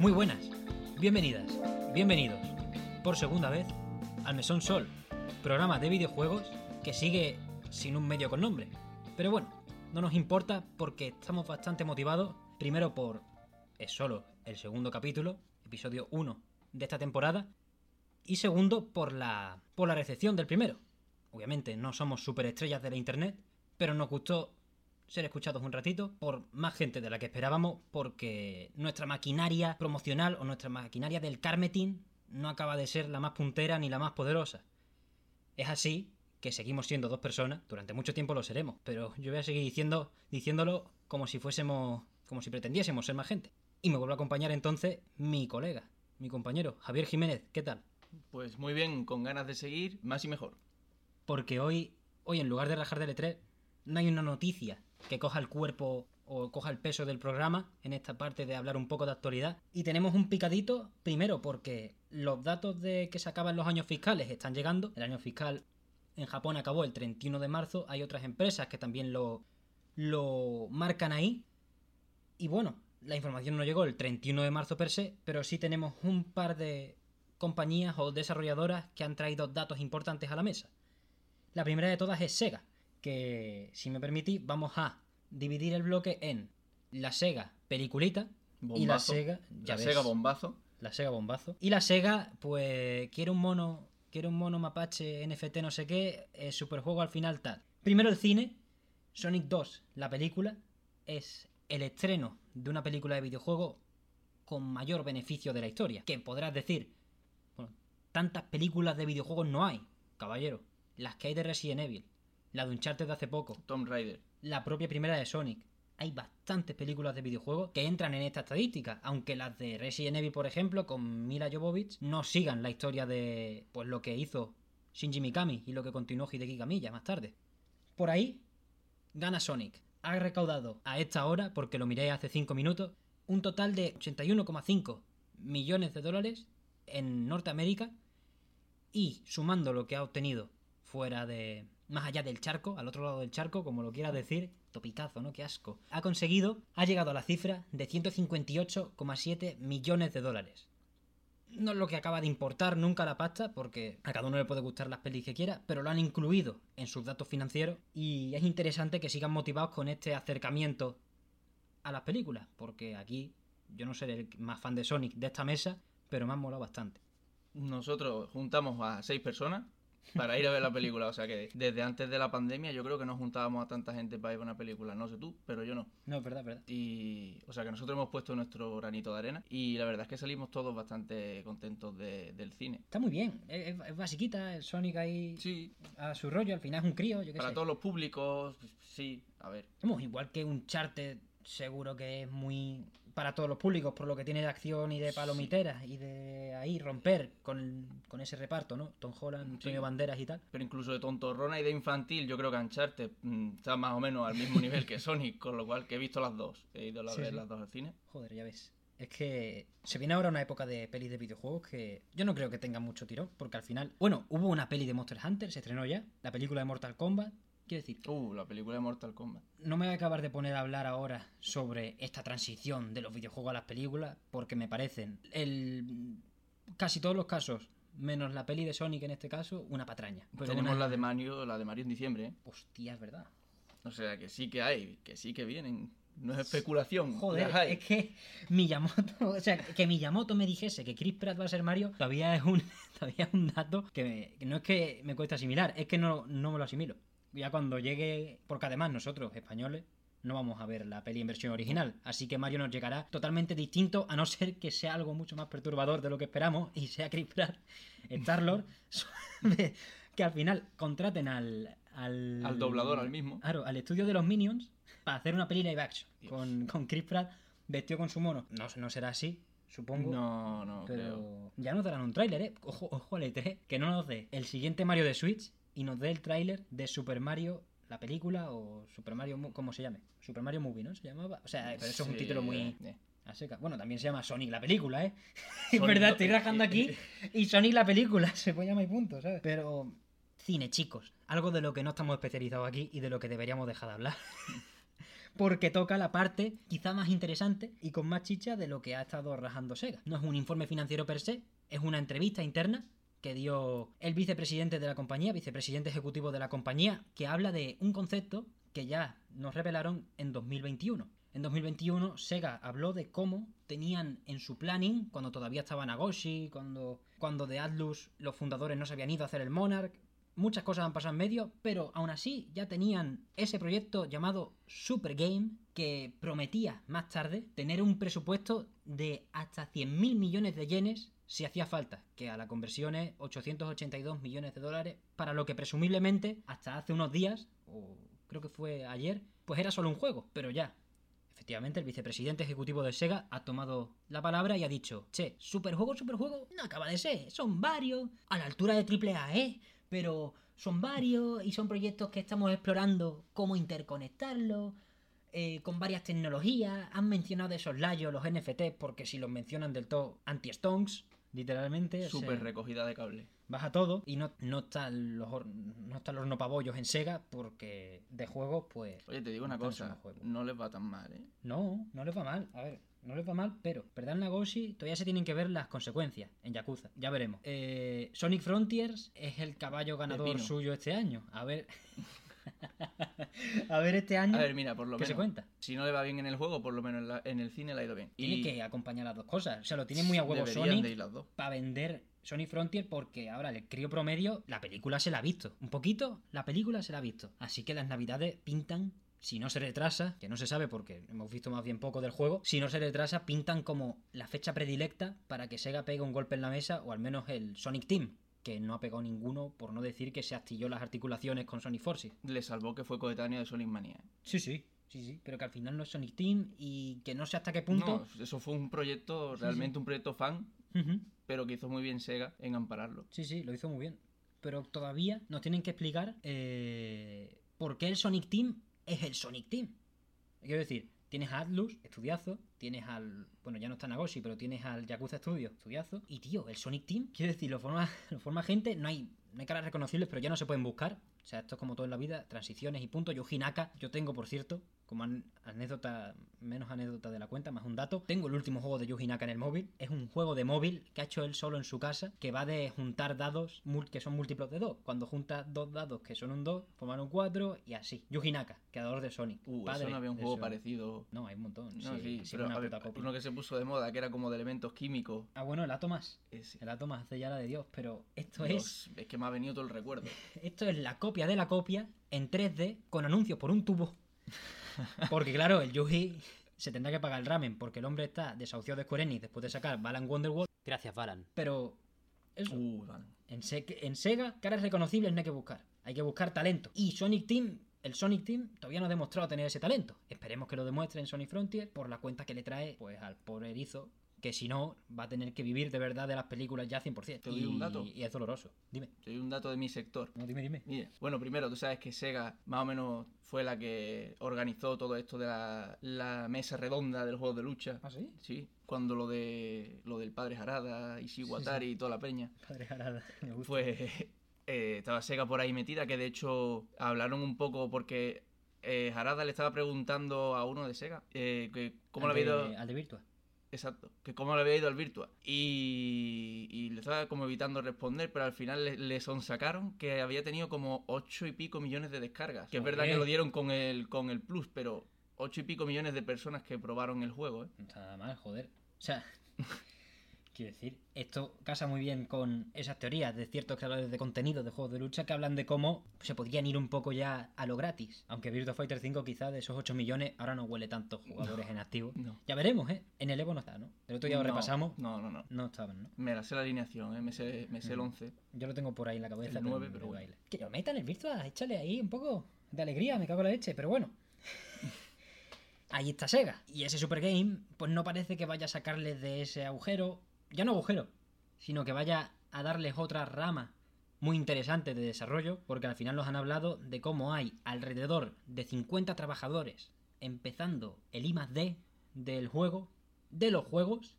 Muy buenas, bienvenidas, bienvenidos, por segunda vez, al Mesón Sol, programa de videojuegos que sigue sin un medio con nombre. Pero bueno, no nos importa porque estamos bastante motivados, primero por... es solo el segundo capítulo, episodio 1 de esta temporada, y segundo por la, por la recepción del primero. Obviamente no somos superestrellas de la internet, pero nos gustó ser escuchados un ratito por más gente de la que esperábamos, porque nuestra maquinaria promocional o nuestra maquinaria del carmetín no acaba de ser la más puntera ni la más poderosa. Es así que seguimos siendo dos personas, durante mucho tiempo lo seremos, pero yo voy a seguir diciendo, diciéndolo como si fuésemos, como si pretendiésemos ser más gente. Y me vuelve a acompañar entonces mi colega, mi compañero, Javier Jiménez, ¿qué tal? Pues muy bien, con ganas de seguir, más y mejor. Porque hoy, hoy en lugar de rajar del E3, no hay una noticia que coja el cuerpo o coja el peso del programa en esta parte de hablar un poco de actualidad. Y tenemos un picadito, primero porque los datos de que se acaban los años fiscales están llegando. El año fiscal en Japón acabó el 31 de marzo. Hay otras empresas que también lo, lo marcan ahí. Y bueno, la información no llegó el 31 de marzo per se, pero sí tenemos un par de compañías o desarrolladoras que han traído datos importantes a la mesa. La primera de todas es Sega, que si me permitís vamos a dividir el bloque en la Sega peliculita y la. Sega, ya la ves, Sega Bombazo. la Sega bombazo y la Sega pues quiere un mono, quiere un mono mapache NFT no sé qué, eh, superjuego al final tal. Primero el cine, Sonic 2, la película es el estreno de una película de videojuego con mayor beneficio de la historia, que podrás decir, bueno, tantas películas de videojuegos no hay, caballero. Las que hay de Resident Evil, la de Uncharted de hace poco, Tomb Raider. la propia primera de Sonic. Hay bastantes películas de videojuegos que entran en esta estadística, aunque las de Resident Evil, por ejemplo, con Mila Jovovich, no sigan la historia de pues lo que hizo Shinji Mikami y lo que continuó Hideki Kamiya más tarde. Por ahí gana Sonic. Ha recaudado a esta hora, porque lo miré hace 5 minutos, un total de 81,5 millones de dólares en Norteamérica y sumando lo que ha obtenido fuera de más allá del charco, al otro lado del charco, como lo quieras decir, topicazo, ¿no? Qué asco. Ha conseguido, ha llegado a la cifra de 158,7 millones de dólares. No es lo que acaba de importar nunca la pasta, porque a cada uno le puede gustar las pelis que quiera, pero lo han incluido en sus datos financieros y es interesante que sigan motivados con este acercamiento a las películas, porque aquí yo no seré el más fan de Sonic de esta mesa, pero me han molado bastante. Nosotros juntamos a seis personas para ir a ver la película. O sea que desde antes de la pandemia yo creo que no juntábamos a tanta gente para ir a una película. No sé tú, pero yo no. No, es verdad, es verdad. Y, o sea que nosotros hemos puesto nuestro granito de arena y la verdad es que salimos todos bastante contentos de- del cine. Está muy bien, es, es- es basiquita, Sonic ahí Sí, a su rollo, al final es un crío, yo qué para sé. todos los públicos, sí, a ver. Igual que un charter seguro que es muy para todos los públicos, por lo que tiene de acción y de palomiteras y de ahí romper con, con ese reparto, ¿no? Tom Holland, Sí. Antonio Banderas y tal. Pero incluso de tontorrona y de infantil, yo creo que Uncharted mm, está más o menos al mismo nivel que Sonic, con lo cual que he visto las dos. He ido a Sí, ver las dos al cine. Joder, ya ves. Es que se viene ahora una época de pelis de videojuegos que yo no creo que tenga mucho tirón, porque al final, bueno, hubo una peli de Monster Hunter, se estrenó ya, la película de Mortal Kombat. Quiero decir, Uh, la película de Mortal Kombat. No me voy a acabar de poner a hablar ahora sobre esta transición de los videojuegos a las películas, porque me parecen, el casi todos los casos, menos la peli de Sonic en este caso, una patraña. Pero Tenemos una- la de Mario, la de Mario en diciembre, ¿eh? Hostia, es verdad. O sea que sí que hay, que sí que vienen. No es especulación. Joder, es que Miyamoto, o sea, que Miyamoto me dijese que Chris Pratt va a ser Mario, todavía es un, todavía es un dato que, me- que no es que me cuesta asimilar, es que no, no me lo asimilo. Ya cuando llegue, porque además nosotros, españoles, no vamos a ver la peli en versión original, así que Mario nos llegará totalmente distinto, a no ser que sea algo mucho más perturbador de lo que esperamos y sea Chris Pratt, Star-Lord, que al final contraten al... Al, Al doblador, al mismo. Claro, al estudio de los Minions para hacer una peli live action con, con Chris Pratt vestido con su mono. No, no será así, supongo. No, no, pero creo. ya nos darán un tráiler, ¿eh? Ojo, ojo al E3, que no nos dé el siguiente Mario de Switch y nos dé el tráiler de Super Mario, la película o Super Mario, Mo- ¿cómo se llame? Super Mario Movie, ¿no? Se llamaba. O sea, pero eso es un título muy... eh. A seca. Bueno, también se llama Sonic la película, ¿eh? es verdad, estoy rajando aquí y Sonic la película, se puede llamar y punto, ¿sabes? Pero cine, chicos, algo de lo que no estamos especializados aquí y de lo que deberíamos dejar de hablar. porque toca la parte quizá más interesante y con más chicha de lo que ha estado rajando Sega. No es un informe financiero per se, es una entrevista interna que dio el vicepresidente de la compañía, vicepresidente ejecutivo de la compañía, que habla de un concepto que ya nos revelaron en 2021. En 2021 Sega habló de cómo tenían en su planning, cuando todavía estaba Nagoshi, cuando, cuando de Atlus los fundadores no se habían ido a hacer el Monarch, muchas cosas han pasado en medio, pero aún así ya tenían ese proyecto llamado Super Game que prometía más tarde tener un presupuesto de hasta 100.000 millones de yenes si hacía falta, que a la conversión es 882 millones de dólares, para lo que presumiblemente hasta hace unos días, o creo que fue ayer, pues era solo un juego, pero ya. Efectivamente, el vicepresidente ejecutivo de Sega ha tomado la palabra y ha dicho, che, superjuego, superjuego, no acaba de ser, son varios, a la altura de AAA, ¿eh? Pero son varios y son proyectos que estamos explorando cómo interconectarlos, eh, con varias tecnologías. Han mencionado esos layos, los NFT, porque si los mencionan del todo, anti-stonks, literalmente. o Súper sea, recogida de cable. baja todo y no, no están los no están los nopabollos en Sega porque de juegos pues Oye, te digo no una cosa, no les va tan mal, ¿eh? no no les va mal a ver no les va mal pero verdad Nagoshi todavía se tienen que ver las consecuencias en Yakuza ya veremos Eh, Sonic Frontiers es el caballo ganador suyo este año a ver a ver este año A ver, mira, por lo qué se menos. cuenta Si no le va bien en el juego, por lo menos en, la- en el cine le ha ido bien. tiene Y que acompañar las dos cosas o sea lo tiene muy a huevo dos. para vender Sonic Frontier porque ahora el crío promedio la película se la ha visto. Un poquito, la película se la ha visto. Así que las navidades pintan, si no se retrasa, que no se sabe porque hemos visto más bien poco del juego, si no se retrasa pintan como la fecha predilecta para que Sega pegue un golpe en la mesa o al menos el Sonic Team. Que no ha pegado ninguno, por no decir que se astilló las articulaciones con Sonic Forces. Le salvó que fue coetáneo de Sonic Mania. ¿eh? Sí, sí, sí, sí. Pero que al final no es Sonic Team y que no sé hasta qué punto. No, eso fue un proyecto, Sí, realmente un proyecto fan, pero que hizo muy bien Sega en ampararlo. Sí, sí, lo hizo muy bien. Pero todavía nos tienen que explicar eh, por qué el Sonic Team es el Sonic Team. Quiero decir, tienes a Atlus, estudiazo, tienes al. Bueno, ya no está Nagoshi, pero tienes al Yakuza Studio, estudiazo. Y tío, el Sonic Team, quiero decir, lo forma, forma gente, no hay, no hay caras reconocibles, pero ya no se pueden buscar. O sea, esto es como todo en la vida, transiciones y punto. Yuji Naka, yo tengo, por cierto, como an- anécdota, menos anécdota de la cuenta, más un dato. Tengo el último juego de Yuji Naka en el móvil. Es un juego de móvil que ha hecho él solo en su casa, que va de juntar dados que son múltiplos de dos. Cuando juntas dos dados que son un 2, forman un 4 y así. Yuji Naka, creador de Sonic. Uh, padre eso no había un juego Sonic. parecido. No, hay un montón. No, sí, sí, sí, pero una a ver, puta copia. uno que se puso de moda, que era como de elementos químicos. Ah, bueno, el Atomas. Ese. El Atomas hace ya la de Dios, pero esto es Dios, es que me ha venido todo el recuerdo. Esto es la copia de la copia en 3D con anuncios por un tubo. Porque claro, el Yuji se tendrá que pagar el ramen porque el hombre está desahuciado de Square Enix después de sacar Balan Wonderworld. Gracias, Balan. Pero eso, Uh, vale. en, Se- en Sega, caras reconocibles no hay que buscar. Hay que buscar talento. Y Sonic Team, el Sonic Team todavía no ha demostrado tener ese talento. Esperemos que lo demuestre en Sonic Frontier por la cuenta que le trae pues al pobre erizo. Que si no, va a tener que vivir de verdad de las películas ya 100%. Te doy y, un dato. y es doloroso. Dime. Te doy un dato de mi sector. No, dime, dime. Mira, bueno, primero, tú sabes que Sega más o menos fue la que organizó todo esto de la, la mesa redonda del juego de lucha. ¿Ah, sí? Sí, cuando lo de lo del padre Harada, Ishiwatari y toda la peña, Padre Jarada, me gusta. pues eh, estaba Sega por ahí metida, que de hecho hablaron un poco porque eh, Harada le estaba preguntando a uno de Sega eh, que cómo le había ido... Al de Virtua. Exacto, que cómo le había ido al Virtua. Y, y le estaba como evitando responder, pero al final le, le sonsacaron que había tenido como ocho y pico millones de descargas. Que es verdad que lo dieron con el, con el Plus, pero ocho y pico millones de personas que probaron el juego, ¿eh? Nada mal, joder. O sea, quiero decir, esto casa muy bien con esas teorías de ciertos creadores de contenido de juegos de lucha que hablan de cómo se podrían ir un poco ya a lo gratis. Aunque Virtua Fighter 5 quizá de esos 8 millones ahora no huele tantos jugadores en activo. No. Ya veremos, ¿eh? En el Evo no está, ¿no? El otro día lo No, repasamos. No, no, no. No estaban, ¿no? Me la sé la alineación, ¿eh? me sé, me sé el Mm. 11. Yo lo tengo por ahí en la cabeza. El pero nueve, no pero bueno. Que lo metan el Virtua, échale ahí un poco de alegría, me cago en la leche, pero bueno. ahí está Sega. Y ese Super Game, pues no parece que vaya a sacarles de ese agujero. Ya no agujero, sino que vaya a darles otra rama muy interesante de desarrollo, porque al final nos han hablado de cómo hay alrededor de 50 trabajadores empezando el I D del juego, de los juegos,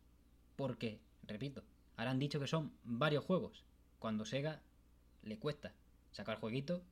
porque, repito, ahora han dicho que son varios juegos. Cuando Sega le cuesta sacar jueguitos,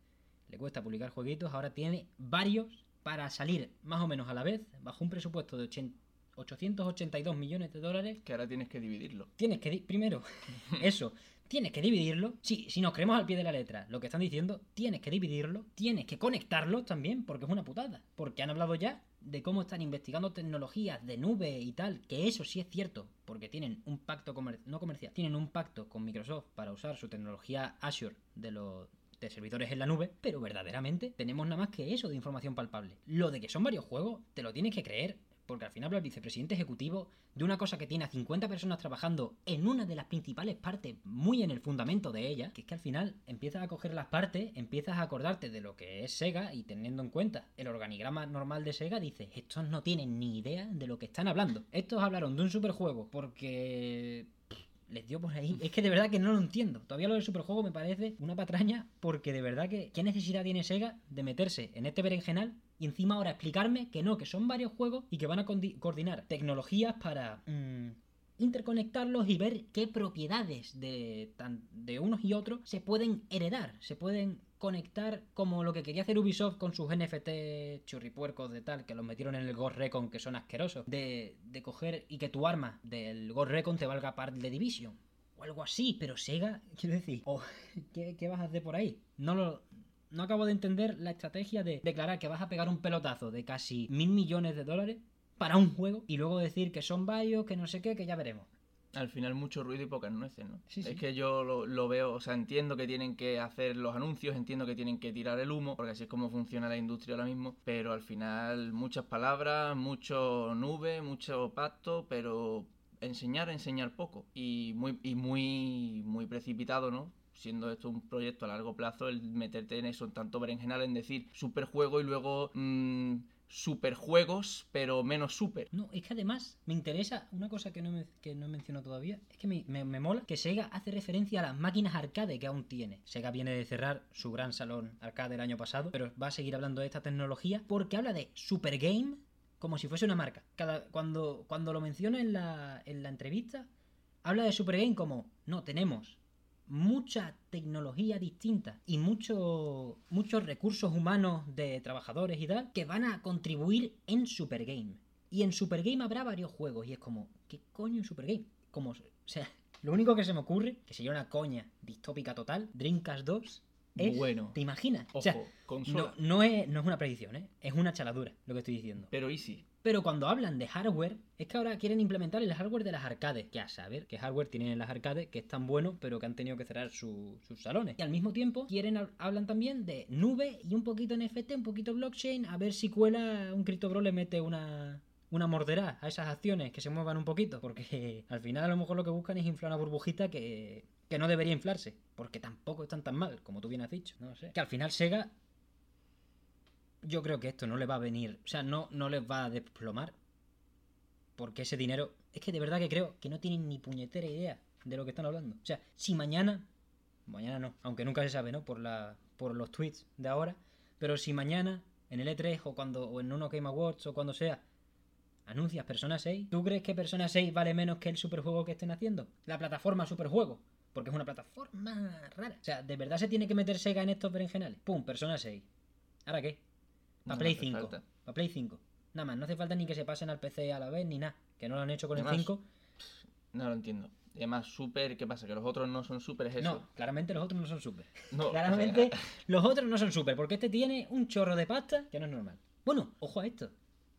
le cuesta publicar jueguitos, ahora tiene varios para salir más o menos a la vez, bajo un presupuesto de 80 882 millones de dólares, Que ahora tienes que dividirlo. tienes que, di- primero, eso, tienes que dividirlo. Si, si nos creemos al pie de la letra lo que están diciendo, tienes que dividirlo, tienes que conectarlo también, porque es una putada. Porque han hablado ya de cómo están investigando tecnologías de nube y tal, que eso sí es cierto, porque tienen un pacto comer- no comercial, tienen un pacto con Microsoft para usar su tecnología Azure de los de servidores en la nube, pero verdaderamente tenemos nada más que eso de información palpable. Lo de que son varios juegos, te lo tienes que creer, porque al final habla el vicepresidente ejecutivo de una cosa que tiene a 50 personas trabajando en una de las principales partes, muy en el fundamento de ella, que es que al final empiezas a coger las partes, empiezas a acordarte de lo que es Sega y teniendo en cuenta el organigrama normal de Sega, dices, estos no tienen ni idea de lo que están hablando. Estos hablaron de un superjuego porque les dio por ahí. Es que de verdad que no lo entiendo. Todavía lo del superjuego me parece una patraña porque de verdad que ¿qué necesidad tiene Sega de meterse en este berenjenal y encima ahora explicarme que no, que son varios juegos y que van a coordinar tecnologías para mm, interconectarlos y ver qué propiedades de, tan- de unos y otros se pueden heredar, se pueden conectar como lo que quería hacer Ubisoft con sus NFT churripuercos de tal, que los metieron en el Ghost Recon, que son asquerosos, de, de coger y que tu arma del Ghost Recon te valga par de Division. O algo así, pero Sega, quiero decir, o, ¿qué, ¿qué vas a hacer por ahí? No lo, no acabo de entender la estrategia de declarar que vas a pegar un pelotazo de casi mil millones de dólares para un juego y luego decir que son varios, que no sé qué, que ya veremos. Al final mucho ruido y pocas nueces, ¿no? Sí, sí. Es que yo lo, lo veo, o sea, entiendo que tienen que hacer los anuncios, entiendo que tienen que tirar el humo, porque así es como funciona la industria ahora mismo, pero al final muchas palabras, mucho nube, mucho pacto, pero enseñar, enseñar poco y muy, y muy, muy precipitado, ¿no? Siendo esto un proyecto a largo plazo, el meterte en eso, en tanto berenjenal, en decir superjuego y luego mm, superjuegos, pero menos super. No, es que además me interesa una cosa que no, me, que no he mencionado todavía. Es que me, me- me mola que Sega hace referencia a las máquinas arcade que aún tiene. Sega viene de cerrar su gran salón arcade el año pasado, pero va a seguir hablando de esta tecnología porque habla de Super Game como si fuese una marca. Cada, cuando, cuando lo menciona en la, en la entrevista, habla de Super Game como, no, tenemos mucha tecnología distinta y mucho, muchos recursos humanos de trabajadores y tal que van a contribuir en Super Game. Y en Super Game habrá varios juegos y es como, ¿qué coño es Super Game? Como, o sea, lo único que se me ocurre, que sería una coña distópica total, Dreamcast 2, es, Bueno. ¿te imaginas? Ojo, o sea, no, no, es, no es una predicción, ¿eh? es una chaladura lo que estoy diciendo. Pero easy. Pero cuando hablan de hardware, es que ahora quieren implementar el hardware de las arcades. Que a saber qué hardware tienen en las arcades que es tan bueno, pero que han tenido que cerrar su- sus salones. Y al mismo tiempo, quieren hab- hablan también de nube y un poquito NFT, un poquito blockchain, a ver si cuela un CryptoBro le mete una. Una morderá a esas acciones que se muevan un poquito, porque al final a lo mejor lo que buscan es inflar una burbujita que, que no debería inflarse, porque tampoco están tan mal, como tú bien has dicho. No sé. Que al final Sega yo creo que esto no le va a venir, o sea, no, no les va a desplomar. Porque ese dinero, es que de verdad que creo que no tienen ni puñetera idea de lo que están hablando. O sea, si mañana, mañana no, aunque nunca se sabe, ¿no? Por, la, por los tweets de ahora, pero si mañana, en el E3 o, cuando, o en uno Game Awards o cuando sea, anuncias Persona 6, ¿tú crees que Persona 6 vale menos que el superjuego que estén haciendo? La plataforma superjuego. Porque es una plataforma rara. O sea, ¿de verdad se tiene que meter Sega en estos berenjenales? Pum, Persona 6. ¿Ahora qué? Para No Play hace 5. falta. Para Play 5. Nada más, no hace falta ni que se pasen al PC a la vez ni nada. Que no lo han hecho con el Además, 5. No lo entiendo. Y además, super, ¿qué pasa? Que los otros no son super, es eso. No, claramente los otros no son super. No, o claramente sea, los otros no son super. Porque este tiene un chorro de pasta que no es normal. Bueno, ojo a esto.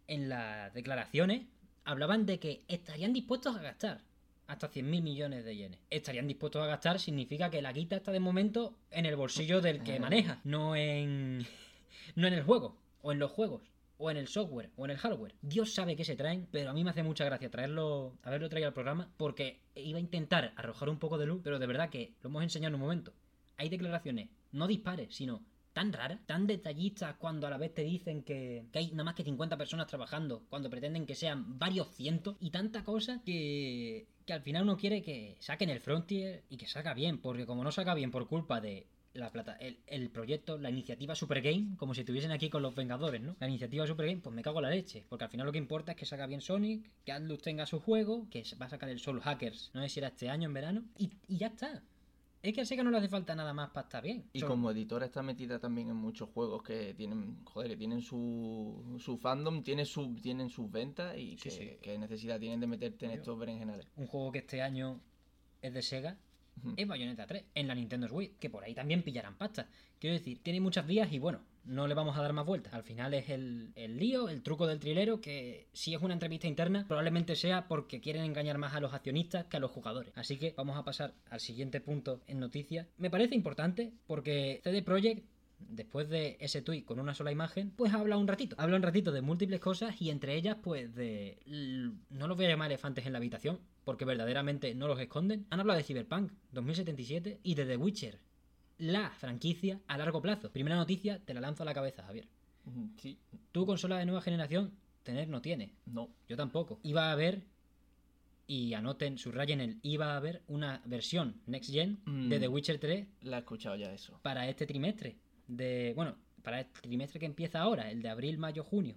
En las declaraciones hablaban de que estarían dispuestos a gastar hasta 100.000 millones de yenes. Estarían dispuestos a gastar significa que la guita está de momento en el bolsillo del que maneja, no en no en el juego o en los juegos o en el software o en el hardware. Dios sabe qué se traen, pero a mí me hace mucha gracia traerlo, haberlo traído al programa porque iba a intentar arrojar un poco de luz, pero de verdad que lo hemos enseñado en un momento. Hay declaraciones no dispares, sino tan raras, tan detallistas cuando a la vez te dicen que, que hay nada más que 50 personas trabajando, cuando pretenden que sean varios cientos y tanta cosa que, que al final uno quiere que saquen el Frontier y que salga bien, porque como no saca bien por culpa de la plata, el, el proyecto, la iniciativa Super Game, como si estuviesen aquí con los Vengadores, ¿no? La iniciativa Super Game, pues me cago en la leche, porque al final lo que importa es que salga bien Sonic, que Atlus tenga su juego, que va a sacar el Soul Hackers, no sé si era este año en verano, y, y ya está. Es que a Sega no le hace falta nada más para estar bien. Y como editora está metida también en muchos juegos que tienen, joder, que tienen su, su fandom, tiene su, tienen sus ventas y Sí, que, sí. que necesidad tienen de meterte en Yo- estos berenjenales. un juego que este año es de Sega Ujú. es Bayonetta 3 en la Nintendo Switch, que por ahí también pillarán pasta. Quiero decir, tiene muchas vías y bueno, no le vamos a dar más vueltas. Al final es el, el lío, el truco del trilero, que si es una entrevista interna, probablemente sea porque quieren engañar más a los accionistas que a los jugadores. Así que vamos a pasar al siguiente punto en noticias. Me parece importante porque CD Projekt después de ese tuit con una sola imagen, pues habla un ratito. Habla un ratito de múltiples cosas y entre ellas, pues de. No los voy a llamar elefantes en la habitación, porque verdaderamente no los esconden. Han hablado de Cyberpunk 2077 y de The Witcher, la franquicia a largo plazo. Primera noticia, te la lanzo a la cabeza, Javier. Sí, Tu consola de nueva generación, tener no tiene. no. Yo tampoco. Iba a haber. Y anoten, subrayen el. Iba a haber una versión Next Gen de Mm. The Witcher 3 La he escuchado ya eso. para este trimestre. De. Bueno, para este trimestre que empieza ahora, el de abril, mayo, junio.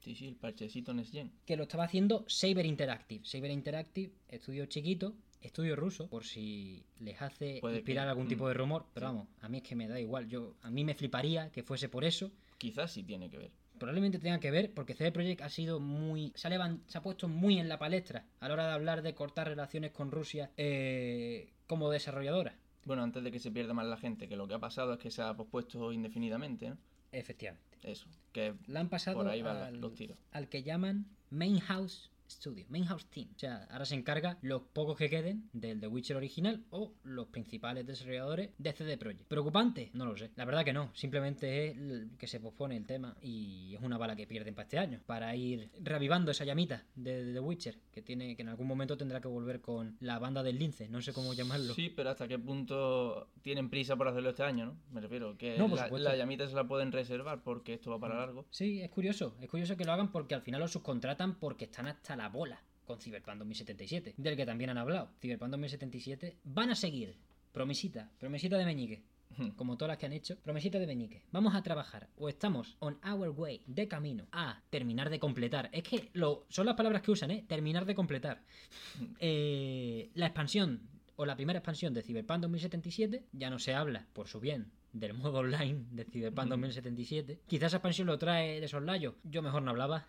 Sí, sí, el parchecito Next Gen. Que lo estaba haciendo Saber Interactive. Saber Interactive, estudio chiquito, estudio ruso, por si les hace Puede inspirar que- algún tipo mm, de rumor. Pero sí. vamos, a mí es que me da igual. Yo, a mí me fliparía que fuese por eso. Quizás sí tiene que ver. Probablemente tenga que ver porque CD Projekt ha sido muy. Se ha, levan- se ha puesto muy en la palestra a la hora de hablar de cortar relaciones con Rusia eh, como desarrolladora. Bueno, antes de que se pierda más la gente, que lo que ha pasado es que se ha pospuesto indefinidamente, ¿no? Efectivamente. Eso, que La han pasado por ahí van al, los tiros. al que llaman Main House Studio, Main House Team. O sea, ahora se encarga los pocos que queden del The Witcher original o los principales desarrolladores de CD Projekt. ¿Preocupante? No lo sé. La verdad que no. Simplemente es que se pospone el tema y es una bala que pierden para este año. Para ir reavivando esa llamita de, de The Witcher que tiene que en algún momento tendrá que volver con la banda del lince. No sé cómo llamarlo. Sí, pero hasta qué punto tienen prisa por hacerlo este año, ¿no? Me refiero, que No, la, la llamita se la pueden reservar porque esto va para largo. Sí, es curioso. Es curioso que lo hagan porque al final los subcontratan porque están hasta la bola con Cyberpunk 2077, del que también han hablado. Cyberpunk 2077 van a seguir. Promesita, promesita de meñique. Como todas las que han hecho, promesita de meñique. Vamos a trabajar o estamos on our way, de camino, a terminar de completar. Es que lo, son las palabras que usan, ¿eh? Terminar de completar. Eh, la expansión o la primera expansión de Cyberpunk 2077 ya no se habla, por su bien, del modo online de Cyberpunk Ujú. 2077. Quizás esa expansión lo trae de soslayo. Yo mejor no hablaba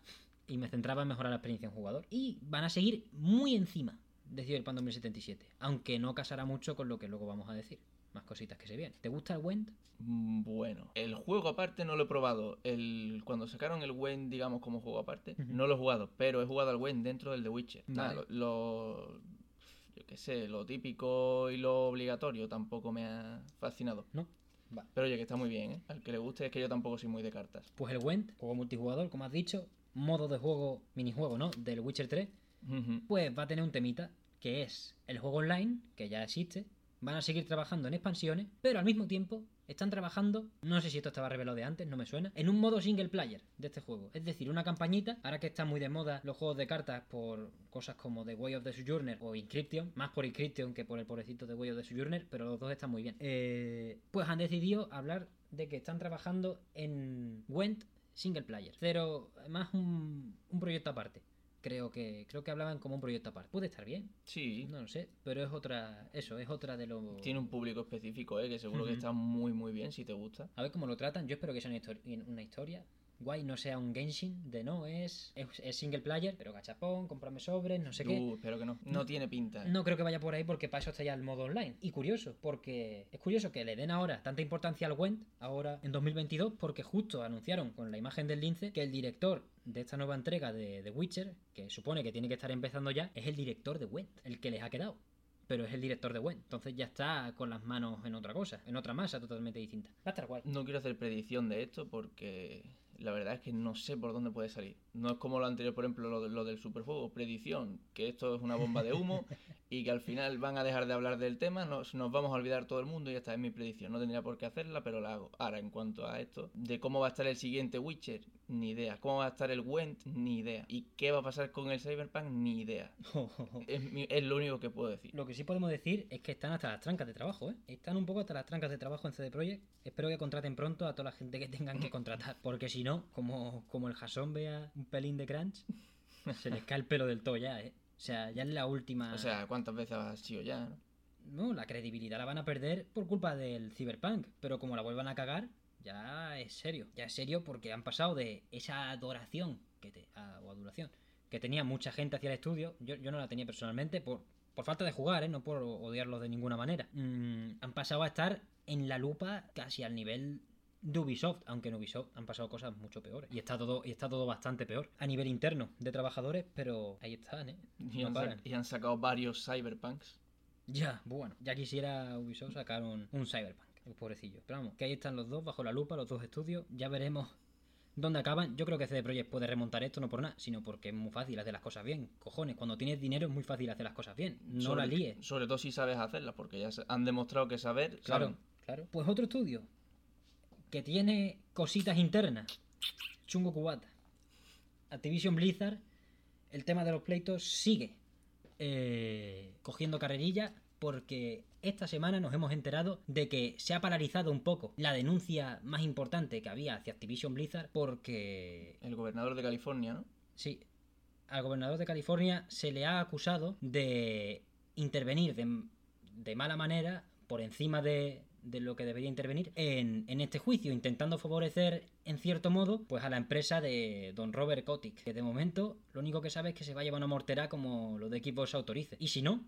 y me centraba en mejorar la experiencia en jugador. Y van a seguir muy encima de Cyberpunk 2077, aunque no casará mucho con lo que luego vamos a decir. Más cositas que se vienen. ¿Te gusta el Wend? Mm, Bueno, el juego aparte no lo he probado. El, cuando sacaron el Wen, digamos, como juego aparte, no lo he jugado, pero he jugado al Wen dentro del The Witcher. Nada, lo, lo- yo qué sé, lo típico y lo obligatorio tampoco me ha fascinado. No. Pero oye, que está muy bien, ¿eh? Al que le guste es que yo tampoco soy muy de cartas. Pues el Wend, juego multijugador, como has dicho, modo de juego, minijuego, ¿no? Del Witcher 3, Ujú. pues va a tener un temita que es el juego online, que ya existe. Van a seguir trabajando en expansiones, pero al mismo tiempo están trabajando, no sé si esto estaba revelado de antes, no me suena, en un modo single player de este juego. Es decir, una campañita, ahora que están muy de moda los juegos de cartas por cosas como The Way of the Sojourner o Inscription, más por Inscription que por el pobrecito The Way of the Sojourner, pero los dos están muy bien. Eh, pues han decidido hablar de que están trabajando en Went single player. Cero, más un, un proyecto aparte. Creo que creo que hablaban como un proyecto aparte. Puede estar bien, Sí, no lo sé, pero es otra, eso, es otra de los... tiene un público específico, ¿eh? Que seguro que está muy, muy bien si te gusta. A ver cómo lo tratan, yo espero que sea una, histori- una historia guay, no sea un Genshin de no, es, es, es single player, pero gachapón, comprarme sobres, no sé qué. Espero que no. No tiene pinta. No creo que vaya por ahí porque para eso está ya el modo online. Y curioso, porque es curioso que le den ahora tanta importancia al Went, ahora en 2022, porque justo anunciaron con la imagen del lince que el director de esta nueva entrega de The Witcher, que supone que tiene que estar empezando ya, es el director de Went, el que les ha quedado. Pero es el director de Went. Entonces ya está con las manos en otra cosa, en otra masa totalmente distinta. Va a estar guay. No quiero hacer predicción de esto porque la verdad es que no sé por dónde puede salir. No es como lo anterior, por ejemplo, lo, lo del superjuego, predicción, que esto es una bomba de humo y que al final van a dejar de hablar del tema, nos, nos vamos a olvidar todo el mundo y esta es mi predicción. No tendría por qué hacerla, pero la hago. Ahora, en cuanto a esto, de cómo va a estar el siguiente Witcher, ni idea. Cómo va a estar el Went, ni idea. Y qué va a pasar con el Cyberpunk, ni idea. Es, es lo único que puedo decir. Lo que sí podemos decir es que están hasta las trancas de trabajo, ¿eh? Están un poco hasta las trancas de trabajo en CD Projekt. Espero que contraten pronto a toda la gente que tengan que contratar. Porque si no, como, como el Jason vea un pelín de crunch, se les cae el pelo del todo ya, ¿eh? O sea, ya es la última. O sea, ¿cuántas veces ha sido ya? no? no, la credibilidad la van a perder por culpa del Cyberpunk. Pero como la vuelvan a cagar, ya es serio. Ya es serio porque han pasado de esa adoración que te, o adoración que tenía mucha gente hacia el estudio. Yo, yo no la tenía personalmente por, por falta de jugar, ¿eh? no por odiarlos de ninguna manera. Mm, han pasado a estar en la lupa casi al nivel de Ubisoft, aunque en Ubisoft han pasado cosas mucho peores. Y está todo, y está todo bastante peor a nivel interno de trabajadores, pero ahí están, ¿eh? Y, han, sacado varios cyberpunks. Ya, bueno, ya quisiera Ubisoft sacar un, un cyberpunk, el pobrecillo. Pero vamos, que ahí están los dos bajo la lupa, los dos estudios. Ya veremos dónde acaban. Yo creo que CD Projekt puede remontar esto no por nada, sino porque es muy fácil hacer las cosas bien. Cojones, cuando tienes dinero es muy fácil hacer las cosas bien. No la líes. Sobre todo si sabes hacerlas, porque ya han demostrado que saber. Claro, claro. Pues otro estudio que tiene cositas internas. Chungo Cubata. Activision Blizzard, el tema de los pleitos sigue eh, cogiendo carrerilla porque esta semana nos hemos enterado de que se ha paralizado un poco la denuncia más importante que había hacia Activision Blizzard porque... El gobernador de California, ¿no? Sí. Al gobernador de California se le ha acusado de intervenir de, de mala manera por encima de, de lo que debería intervenir en, en, este juicio, intentando favorecer en cierto modo pues a la empresa de don Robert Kotick, que de momento lo único que sabe es que se va a llevar una mortera como lo de Xbox autorice. Y si no,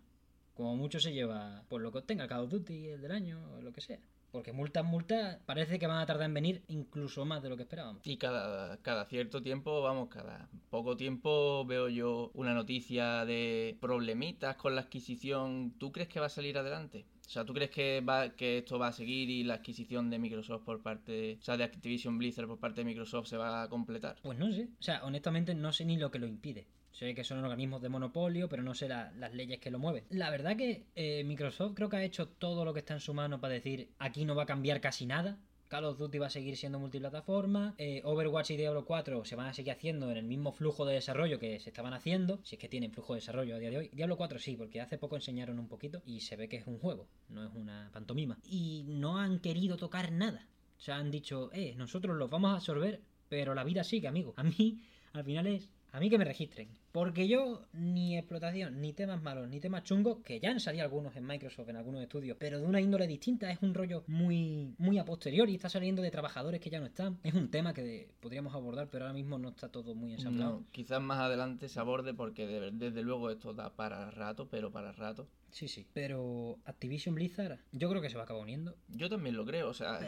como mucho se lleva por lo que obtenga el Call of Duty, el del año, o lo que sea. Porque multas, multas, parece que van a tardar en venir incluso más de lo que esperábamos. Y cada, cada cierto tiempo, vamos, cada poco tiempo veo yo una noticia de problemitas con la adquisición. ¿Tú crees que va a salir adelante? O sea, ¿tú crees que, va, que esto va a seguir y la adquisición de Microsoft por parte, o sea, de Activision Blizzard por parte de Microsoft se va a completar? Pues no sé. O sea, honestamente no sé ni lo que lo impide. Sé que son organismos de monopolio, pero no sé las leyes que lo mueven. La verdad que eh, Microsoft creo que ha hecho todo lo que está en su mano para decir aquí no va a cambiar casi nada. Call of Duty va a seguir siendo multiplataforma. Eh, Overwatch y Diablo 4 se van a seguir haciendo en el mismo flujo de desarrollo que se estaban haciendo. Si es que tienen flujo de desarrollo a día de hoy. Diablo 4 sí, porque hace poco enseñaron un poquito y se ve que es un juego, no es una pantomima. Y no han querido tocar nada. O sea, han dicho, eh, nosotros los vamos a absorber, pero la vida sigue, amigo. A mí, al final es a mí que me registren. Porque yo ni explotación, ni temas malos, ni temas chungos, que ya han salido algunos en Microsoft, en algunos estudios, pero de una índole distinta, es un rollo muy, muy a posteriori, está saliendo de trabajadores que ya no están. Es un tema que podríamos abordar, pero ahora mismo no está todo muy ensamblado. No, quizás más adelante se aborde porque desde luego esto da para rato, pero para rato. Sí, sí. Pero Activision Blizzard, yo creo que se va a acabar uniendo. Yo también lo creo, o sea...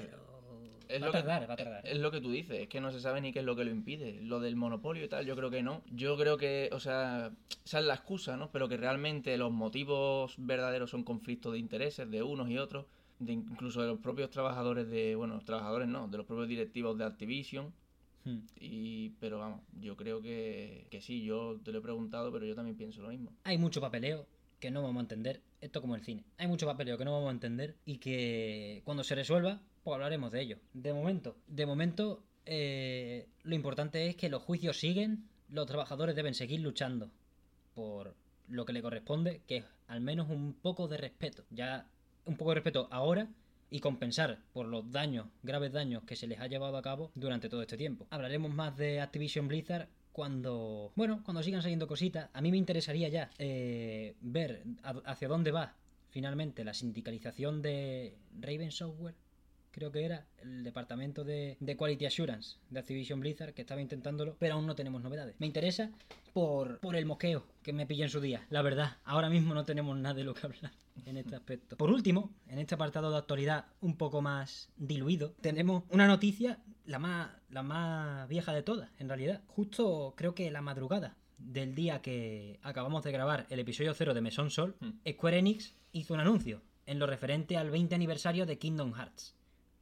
Es va, lo a tardar, que, va a tardar. Es lo que tú dices, es que no se sabe ni qué es lo que lo impide. Lo del monopolio y tal, yo creo que no. Yo creo que, o sea, esa es la excusa, ¿no? Pero que realmente los motivos verdaderos son conflictos de intereses de unos y otros, de incluso de los propios trabajadores de, bueno, trabajadores no, de los propios directivos de Activision. Hmm. Y, pero vamos, yo creo que, que sí, yo te lo he preguntado, pero yo también pienso lo mismo. Hay mucho papeleo, que no vamos a entender. Esto como el cine. Hay mucho papeleo que no vamos a entender y que cuando se resuelva, pues hablaremos de ello. De momento, de momento, eh, lo importante es que los juicios siguen, los trabajadores deben seguir luchando por lo que le corresponde, que es al menos un poco de respeto. Ya un poco de respeto ahora y compensar por los daños, graves daños que se les ha llevado a cabo durante todo este tiempo. Hablaremos más de Activision Blizzard cuando, bueno, cuando sigan saliendo cositas, a mí me interesaría ya eh, ver hacia dónde va finalmente la sindicalización de Raven Software, creo que era el departamento de, Quality Assurance de Activision Blizzard, que estaba intentándolo, pero aún no tenemos novedades. Me interesa por, por el moqueo que me pillé en su día, la verdad. Ahora mismo no tenemos nada de lo que hablar en este aspecto. Por último, en este apartado de actualidad un poco más diluido, tenemos una noticia, la más, la más vieja de todas, en realidad. Justo creo que la madrugada del día que acabamos de grabar el episodio 0 de Meson Sol, hmm. Square Enix hizo un anuncio en lo referente al 20 aniversario de Kingdom Hearts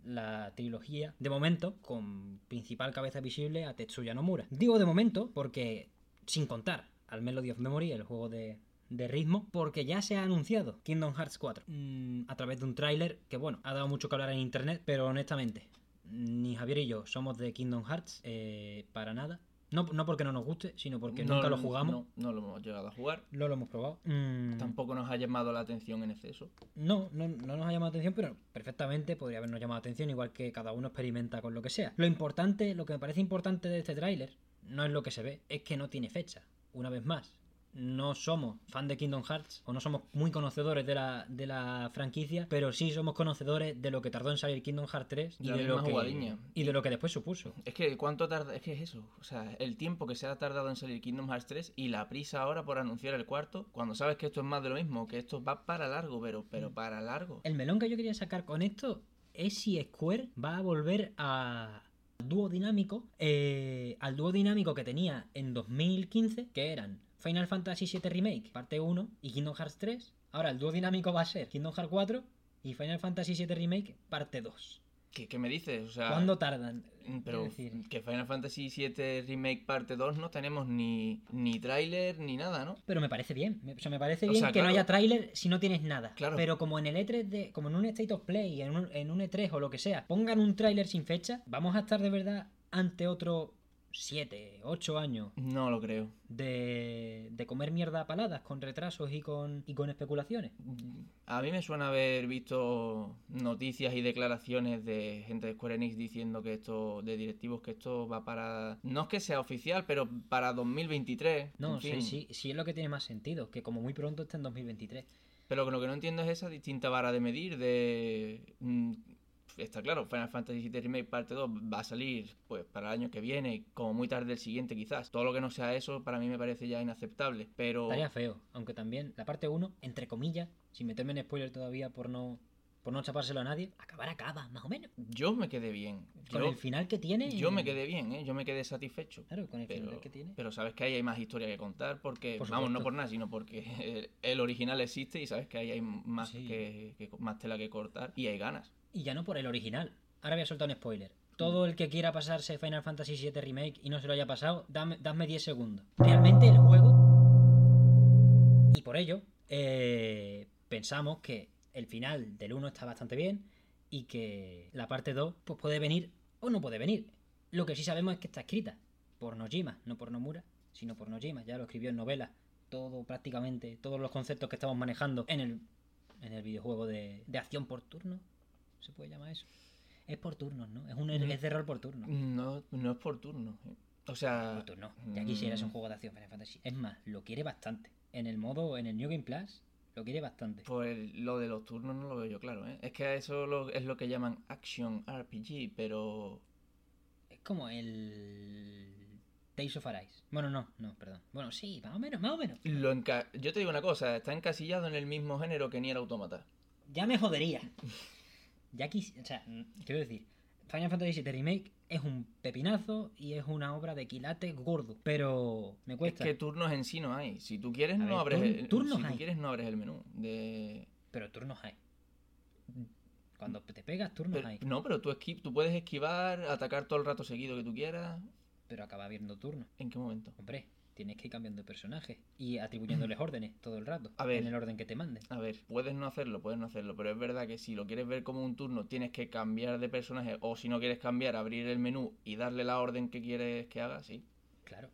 la trilogía, de momento, con principal cabeza visible a Tetsuya Nomura. Digo de momento porque, sin contar al Melody of Memory, el juego de, de ritmo, porque ya se ha anunciado Kingdom Hearts 4 mm, a través de un tráiler que, bueno, ha dado mucho que hablar en internet, pero honestamente, ni Javier y yo somos de Kingdom Hearts, eh, para nada. No, no porque no nos guste, sino porque nunca lo jugamos. No, lo hemos llegado a jugar. No lo hemos probado. Mm. Tampoco nos ha llamado la atención en exceso. No, no, no nos ha llamado la atención, pero perfectamente podría habernos llamado la atención, igual que cada uno experimenta con lo que sea. Lo importante, lo que me parece importante de este tráiler, no es lo que se ve, es que no tiene fecha. Una vez más, no somos fan de Kingdom Hearts o no somos muy conocedores de la, de la franquicia, pero sí somos conocedores de lo que tardó en salir Kingdom Hearts 3 y, de lo, que, jugadiña. y de lo que después supuso. Es que cuánto tarda, es que es eso, o sea, el tiempo que se ha tardado en salir Kingdom Hearts 3 y la prisa ahora por anunciar el cuarto, cuando sabes que esto es más de lo mismo, que esto va para largo, pero, pero Mm. para largo. El melón que yo quería sacar con esto es si Square va a volver a dúo dinámico, eh, al dúo dinámico que tenía en 2015, que eran Final Fantasy VII Remake, parte 1, y Kingdom Hearts 3. Ahora el dúo dinámico va a ser Kingdom Hearts 4 y Final Fantasy VII Remake, parte 2. ¿Qué, qué me dices? O sea, ¿Cuándo tardan? mm, pero decir, que Final Fantasy VII Remake parte 2 no tenemos ni, ni tráiler ni nada, ¿no? Pero me parece bien. Me- O sea, me parece O bien sea, que no haya tráiler si no tienes nada. Claro. Pero como en el E3 de, como en un State of Play, en un, en un E3 o lo que sea, pongan un tráiler sin fecha, vamos a estar de verdad ante otro 7, 8 años No lo creo. de, de comer mierda a paladas con retrasos y con, y con especulaciones. A mí me suena haber visto noticias y declaraciones de gente de Square Enix diciendo que esto, de directivos, que esto va para, no es que sea oficial, pero para 2023. No, en sí, sí, sí es lo que tiene más sentido, que como muy pronto está en 2023. Pero lo que no entiendo es esa distinta vara de medir de... Está claro, Final Fantasy VII Remake parte 2 va a salir pues para el año que viene, como muy tarde el siguiente quizás. Todo lo que no sea eso para mí me parece ya inaceptable. Pero Estaría feo, aunque también la parte 1, entre comillas, sin meterme en spoiler todavía por no, por no chapárselo a nadie, acabar acaba, más o menos. yo me quedé bien. Con Yo, el final que tiene. yo me quedé bien, ¿eh? yo me quedé satisfecho. Claro, con el Pero, final que tiene. pero sabes que ahí hay más historia que contar porque, Por vamos, no por nada, sino porque el, el original existe y sabes que ahí hay más, Sí. que, que- más tela que cortar y hay ganas. Y ya no por el original. Ahora voy a soltar un spoiler. Todo el que quiera pasarse Final Fantasy VII Remake y no se lo haya pasado, dame, dadme 10 segundos. Realmente el juego. Y por ello, eh, pensamos que el final del 1 está bastante bien y que la parte 2 pues puede venir o no puede venir. Lo que sí sabemos es que está escrita por Nojima, no por Nomura, sino por Nojima. Ya lo escribió en novela. Todo prácticamente, todos los conceptos que estamos manejando en el, en el videojuego de, de acción por turno. ¿Se puede llamar eso? Es por turnos, ¿no? Es, un, Ujú. es de rol por turno. No, no es por turno. ¿eh? O sea, Por turno. Ya quisieras un mm, juego de acción Final Fantasy. Es más, lo quiere bastante. En el modo, en el New Game Plus, lo quiere bastante. Pues lo de los turnos no lo veo yo claro, ¿eh? Es que eso lo- es lo que llaman Action RPG, pero... Es como el Tales of Arise. Bueno, no, no, perdón. Bueno, sí, más o menos, más o menos. Lo enca- yo te digo una cosa, está encasillado en el mismo género que Nier Automata. Ya me jodería. Ya quis... O sea, mm, quiero decir, Final Fantasy VII Remake es un pepinazo y es una obra de quilate gordo. Pero me Es cuesta. que turnos en sí no hay. Si tú quieres, no abres tur- el, turnos si tú quieres, no abres el menú. De... Pero turnos hay. Cuando te pegas, turnos Pero- hay. no, pero tú, tú puedes esquivar, atacar todo el rato seguido que tú quieras. Pero acaba habiendo turnos. ¿En qué momento? Hombre, tienes que ir cambiando de personaje y atribuyéndoles órdenes todo el rato. A ver. En el orden que te manden. A ver, puedes no hacerlo, puedes no hacerlo, pero es verdad que si lo quieres ver como un turno, tienes que cambiar de personaje, o si no quieres cambiar, abrir el menú y darle la orden que quieres que haga, sí. Claro.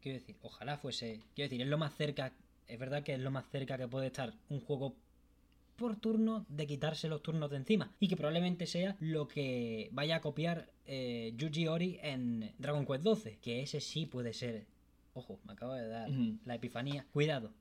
Quiero decir, ojalá fuese. Quiero decir, es lo más cerca. Es verdad que es lo más cerca que puede estar un juego por turno de quitarse los turnos de encima. Y que probablemente sea lo que vaya a copiar eh, Yuji Ori en Dragon Quest 12. Que ese sí puede ser. Ojo, me acabo de dar la epifanía. Cuidado.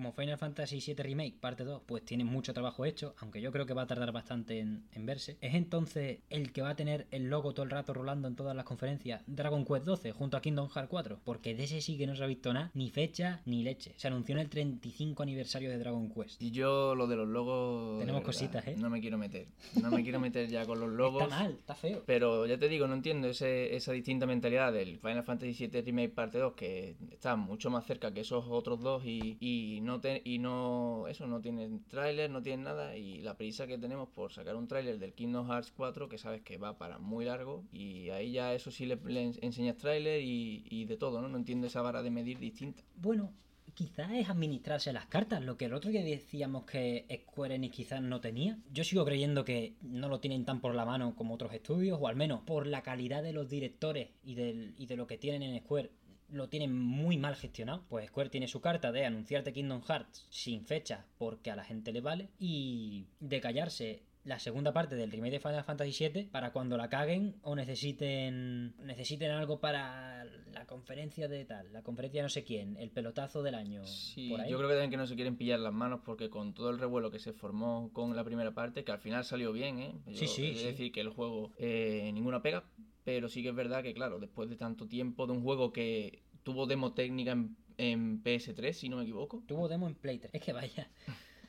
Como Final Fantasy VII Remake, parte 2, pues tiene mucho trabajo hecho, aunque yo creo que va a tardar bastante en, en verse. Es entonces el que va a tener el logo todo el rato rolando en todas las conferencias Dragon Quest 12 junto a Kingdom Hearts 4, porque de ese sí que no se ha visto nada, ni fecha ni leche. Se anunció en el 35 aniversario de Dragon Quest. Y yo lo de los logos... Tenemos verdad, cositas, ¿eh? No me quiero meter. No me quiero meter ya con los logos. Está mal, está feo. Pero ya te digo, no entiendo ese- esa distinta mentalidad del Final Fantasy VII Remake Parte 2, que está mucho más cerca que esos otros dos y, y no te- y no eso no tienen tráiler, no tienen nada y la prisa que tenemos por sacar un tráiler del Kingdom Hearts 4 que sabes que va para muy largo y ahí ya eso sí le, enseñas tráiler y, y de todo, ¿no? No entiendo esa vara de medir distinta. Bueno, quizás es administrarse las cartas, lo que el otro día decíamos que Square Enix quizás no tenía. Yo sigo creyendo que no lo tienen tan por la mano como otros estudios, o al menos por la calidad de los directores y, del, y de lo que tienen en Square. Lo tienen muy mal gestionado. Pues Square tiene su carta de anunciarte Kingdom Hearts sin fecha porque a la gente le vale. Y de callarse la segunda parte del remake de Final Fantasy VII para cuando la caguen o necesiten necesiten algo para la conferencia de tal, la conferencia de no sé quién, el pelotazo del año. Sí, por ahí. yo creo que también que no se quieren pillar las manos porque con todo el revuelo que se formó con la primera parte, que al final salió bien, ¿eh? Yo Sí, sí, sí. decir que el juego eh, ninguna pega, pero sí que es verdad que, claro, después de tanto tiempo de un juego que tuvo demo técnica en, en PS3, si no me equivoco. Tuvo demo en Play 3. Es que vaya.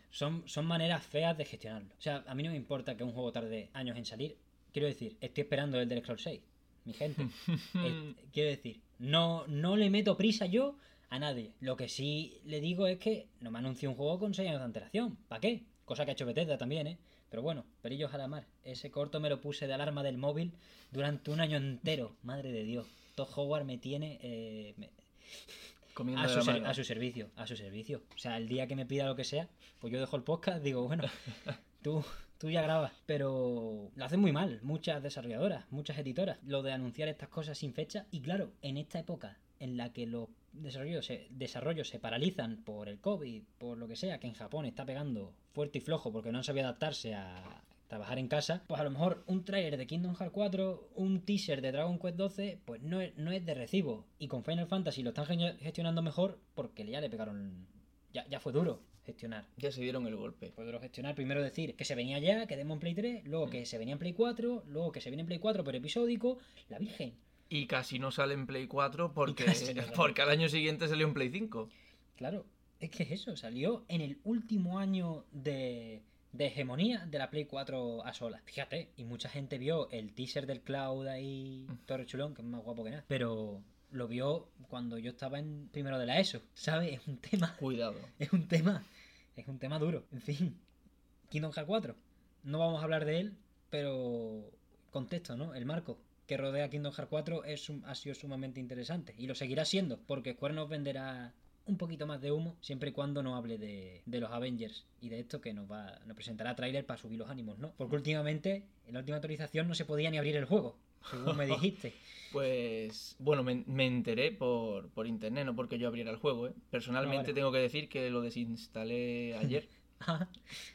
Son, son maneras feas de gestionarlo. O sea, a mí no me importa que un juego tarde años en salir. Quiero decir, estoy esperando el del Scrolls 6. Mi gente. Quiero decir, no, no le meto prisa yo a nadie. Lo que sí le digo es que no me anuncie un juego con 6 años de antelación. ¿Para qué? Cosa que ha hecho Bethesda también, ¿eh? Pero bueno, perillos a la mar. Ese corto me lo puse de alarma del móvil durante un año entero. Madre de Dios. Todd Howard me tiene eh, me- Comiendo a, su ser- a su servicio. A su servicio. O sea, el día que me pida lo que sea, pues yo dejo el podcast, digo, bueno, tú, tú ya grabas. Pero lo hacen muy mal muchas desarrolladoras, muchas editoras, lo de anunciar estas cosas sin fecha. Y claro, en esta época en la que los desarrollos se, desarrollos se paralizan por el COVID, por lo que sea, que en Japón está pegando fuerte y flojo porque no han sabido adaptarse a trabajar en casa, pues a lo mejor un trailer de Kingdom Hearts 4, un teaser de Dragon Quest 12, pues no es, no es de recibo. Y con Final Fantasy lo están ge- gestionando mejor porque ya le pegaron... Ya, ya fue duro gestionar. Ya se dieron el golpe. Fue duro gestionar. Primero decir que se venía ya, que demo en Play 3, luego que se venía en Play 4, luego que se viene en Play 4 pero episódico. La Virgen. Y casi no sale en Play 4 porque, no porque al año siguiente salió en Play 5. Claro, es que es eso, salió en el último año de, de hegemonía de la Play 4 a solas. Fíjate, y mucha gente vio el teaser del Cloud ahí, Torre Chulón, que es más guapo que nada. Pero lo vio cuando yo estaba en primero de la ESO, ¿sabes? Es un tema, Cuidado. es un tema, es un tema duro. En fin, Kingdom Hearts 4. No vamos a hablar de él, pero contexto, ¿no? El marco que rodea Kingdom Hearts 4 es, ha sido sumamente interesante y lo seguirá siendo porque Square nos venderá un poquito más de humo siempre y cuando no hable de, de los Avengers y de esto que nos va nos presentará tráiler para subir los ánimos, ¿no? Porque últimamente en la última actualización no se podía ni abrir el juego, según me dijiste. Pues bueno, me, me enteré por, por internet, no porque yo abriera el juego. ¿eh? Personalmente Ah, vale. tengo que decir que lo desinstalé ayer. Ah,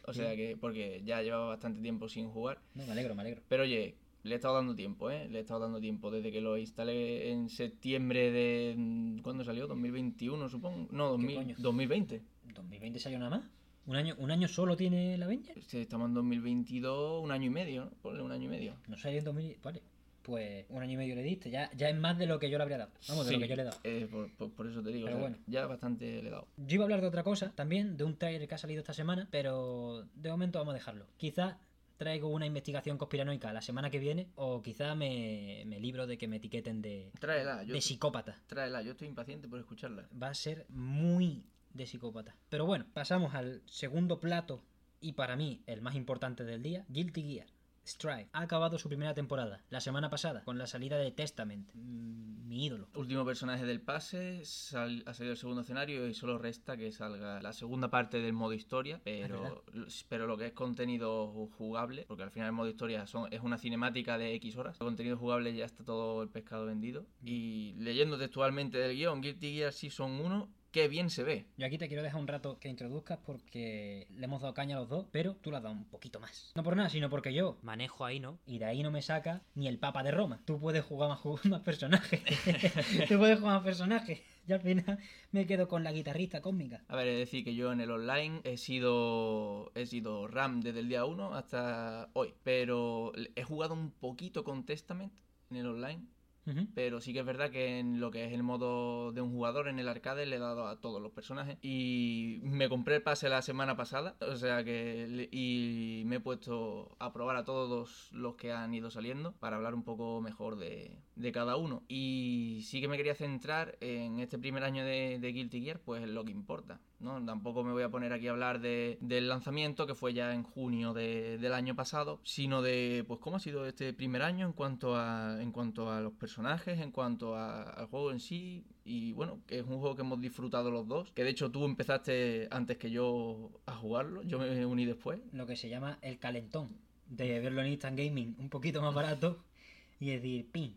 o sea que, porque ya llevaba bastante tiempo sin jugar. no, me alegro, me alegro. Pero oye, le he estado dando tiempo, ¿eh? Le he estado dando tiempo desde que lo instalé en septiembre de... ¿Cuándo salió? ¿2021 supongo? No, 2000 coño? 2020. 2020 salió nada más. Un año, un año solo tiene el Avengers. Este, Estamos en 2022, un año y medio, ¿no? Ponle un año y medio. No salió en 2000. Vale. Pues un año y medio le diste. Ya, ya es más de lo que yo le habría dado. Vamos, de lo Sí, que yo le he dado. eh, por, por- por eso te digo, Pero o sea, bueno. ya bastante le he dado. Yo iba a hablar de otra cosa también, de un trailer que ha salido esta semana, pero de momento vamos a dejarlo. Quizá traigo una investigación conspiranoica la semana que viene, o quizá me, me libro de que me etiqueten de, Tráela, yo, de psicópata. tráela, yo estoy impaciente por escucharla. Va a ser muy de psicópata. Pero bueno, pasamos al segundo plato y para mí el más importante del día, Guilty Gear. Strive ha acabado su primera temporada la semana pasada con la salida de Testament, mm, mi ídolo. Último personaje del pase, sal- ha salido el segundo escenario y solo resta que salga la segunda parte del modo historia, pero, pero lo que es contenido ju- jugable, porque al final el modo historia son, es una cinemática de X horas, el contenido jugable ya está todo el pescado vendido. Y leyendo textualmente del guion, Guilty Gear Season 1, qué bien se ve. Yo aquí te quiero dejar un rato que introduzcas porque le hemos dado caña a los dos, pero tú le has dado un poquito más. No por nada, sino porque yo manejo ahí, ¿no? Y de ahí no me saca ni el Papa de Roma. Tú puedes jugar más, ju- más personajes. tú puedes jugar más personajes. Y al final me quedo con la guitarrista cósmica. A ver, es decir, que yo en el online he sido he sido RAM desde el día 1 hasta hoy, pero he jugado un poquito con Testament en el online, Pero sí que es verdad que en lo que es el modo de un jugador en el arcade le he dado a todos los personajes. Y me compré el pase la semana pasada, o sea que y me he puesto a probar a todos los que han ido saliendo para hablar un poco mejor de, de cada uno y sí que me quería centrar en este primer año de, de Guilty Gear, pues en lo que importa. ¿no? Tampoco me voy a poner aquí a hablar de- del lanzamiento, que fue ya en junio de- del año pasado, sino de pues cómo ha sido este primer año en cuanto a, en cuanto a los personajes, en cuanto a- al juego en sí. Y bueno, que es un juego que hemos disfrutado los dos. Que de hecho tú empezaste antes que yo a jugarlo, yo me uní después. Lo que se llama el calentón. De verlo en Instant Gaming un poquito más barato y decir, pin,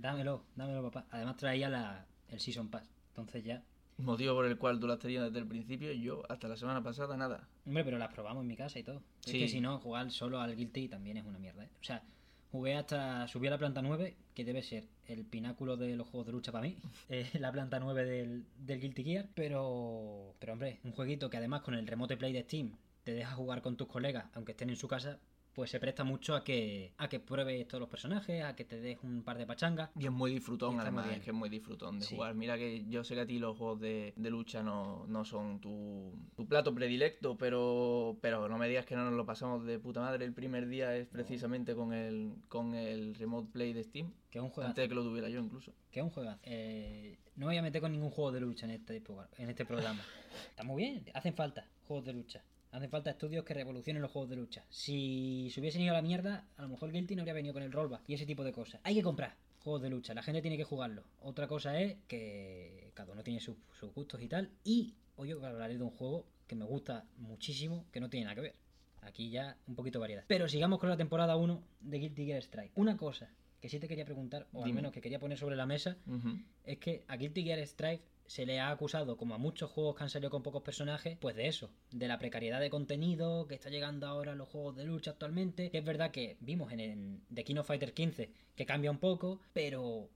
dámelo, dámelo papá. Además traía la, el Season Pass. Entonces ya Motivo por el cual tú las tenías desde el principio y yo hasta la semana pasada nada. Hombre, pero las probamos en mi casa y todo. Es Sí. que si no, jugar solo al Guilty también es una mierda, ¿eh? O sea, jugué hasta... Subí a la planta 9, que debe ser el pináculo de los juegos de lucha para mí. eh, la planta 9 del, del Guilty Gear. Pero... Pero hombre, un jueguito que además con el Remote Play de Steam te deja jugar con tus colegas, aunque estén en su casa, pues se presta mucho a que, a que pruebes todos los personajes, a que te des un par de pachangas. Y es muy disfrutón, además, es que es muy disfrutón de Sí. jugar. Mira que yo sé que a ti los juegos de, de lucha no, no son tu, tu plato predilecto, pero, pero no me digas que no nos lo pasamos de puta madre. El primer día es precisamente con el, con el Remote Play de Steam, Que es un juego antes de que lo tuviera yo incluso. Que es un juegazo. Eh, no me voy a meter con ningún juego de lucha en este, en este programa. Está muy bien, hacen falta juegos de lucha. Hacen falta estudios que revolucionen los juegos de lucha. Si se hubiesen ido a la mierda, a lo mejor Guilty no habría venido con el rollback y ese tipo de cosas. Hay que comprar juegos de lucha, la gente tiene que jugarlo. Otra cosa es que cada uno tiene sus, sus gustos y tal. Y hoy os hablaré de un juego que me gusta muchísimo, que no tiene nada que ver. Aquí ya un poquito variedad. Pero sigamos con la temporada 1 de Guilty Gear Strike. Una cosa que sí te quería preguntar, o al menos que quería poner sobre la mesa, es que a Guilty Gear Strive se le ha acusado, como a muchos juegos que han salido con pocos personajes, pues de eso, de la precariedad de contenido que está llegando ahora a los juegos de lucha actualmente. Que es verdad que vimos en, en The King of Fighters 15 que cambia un poco, pero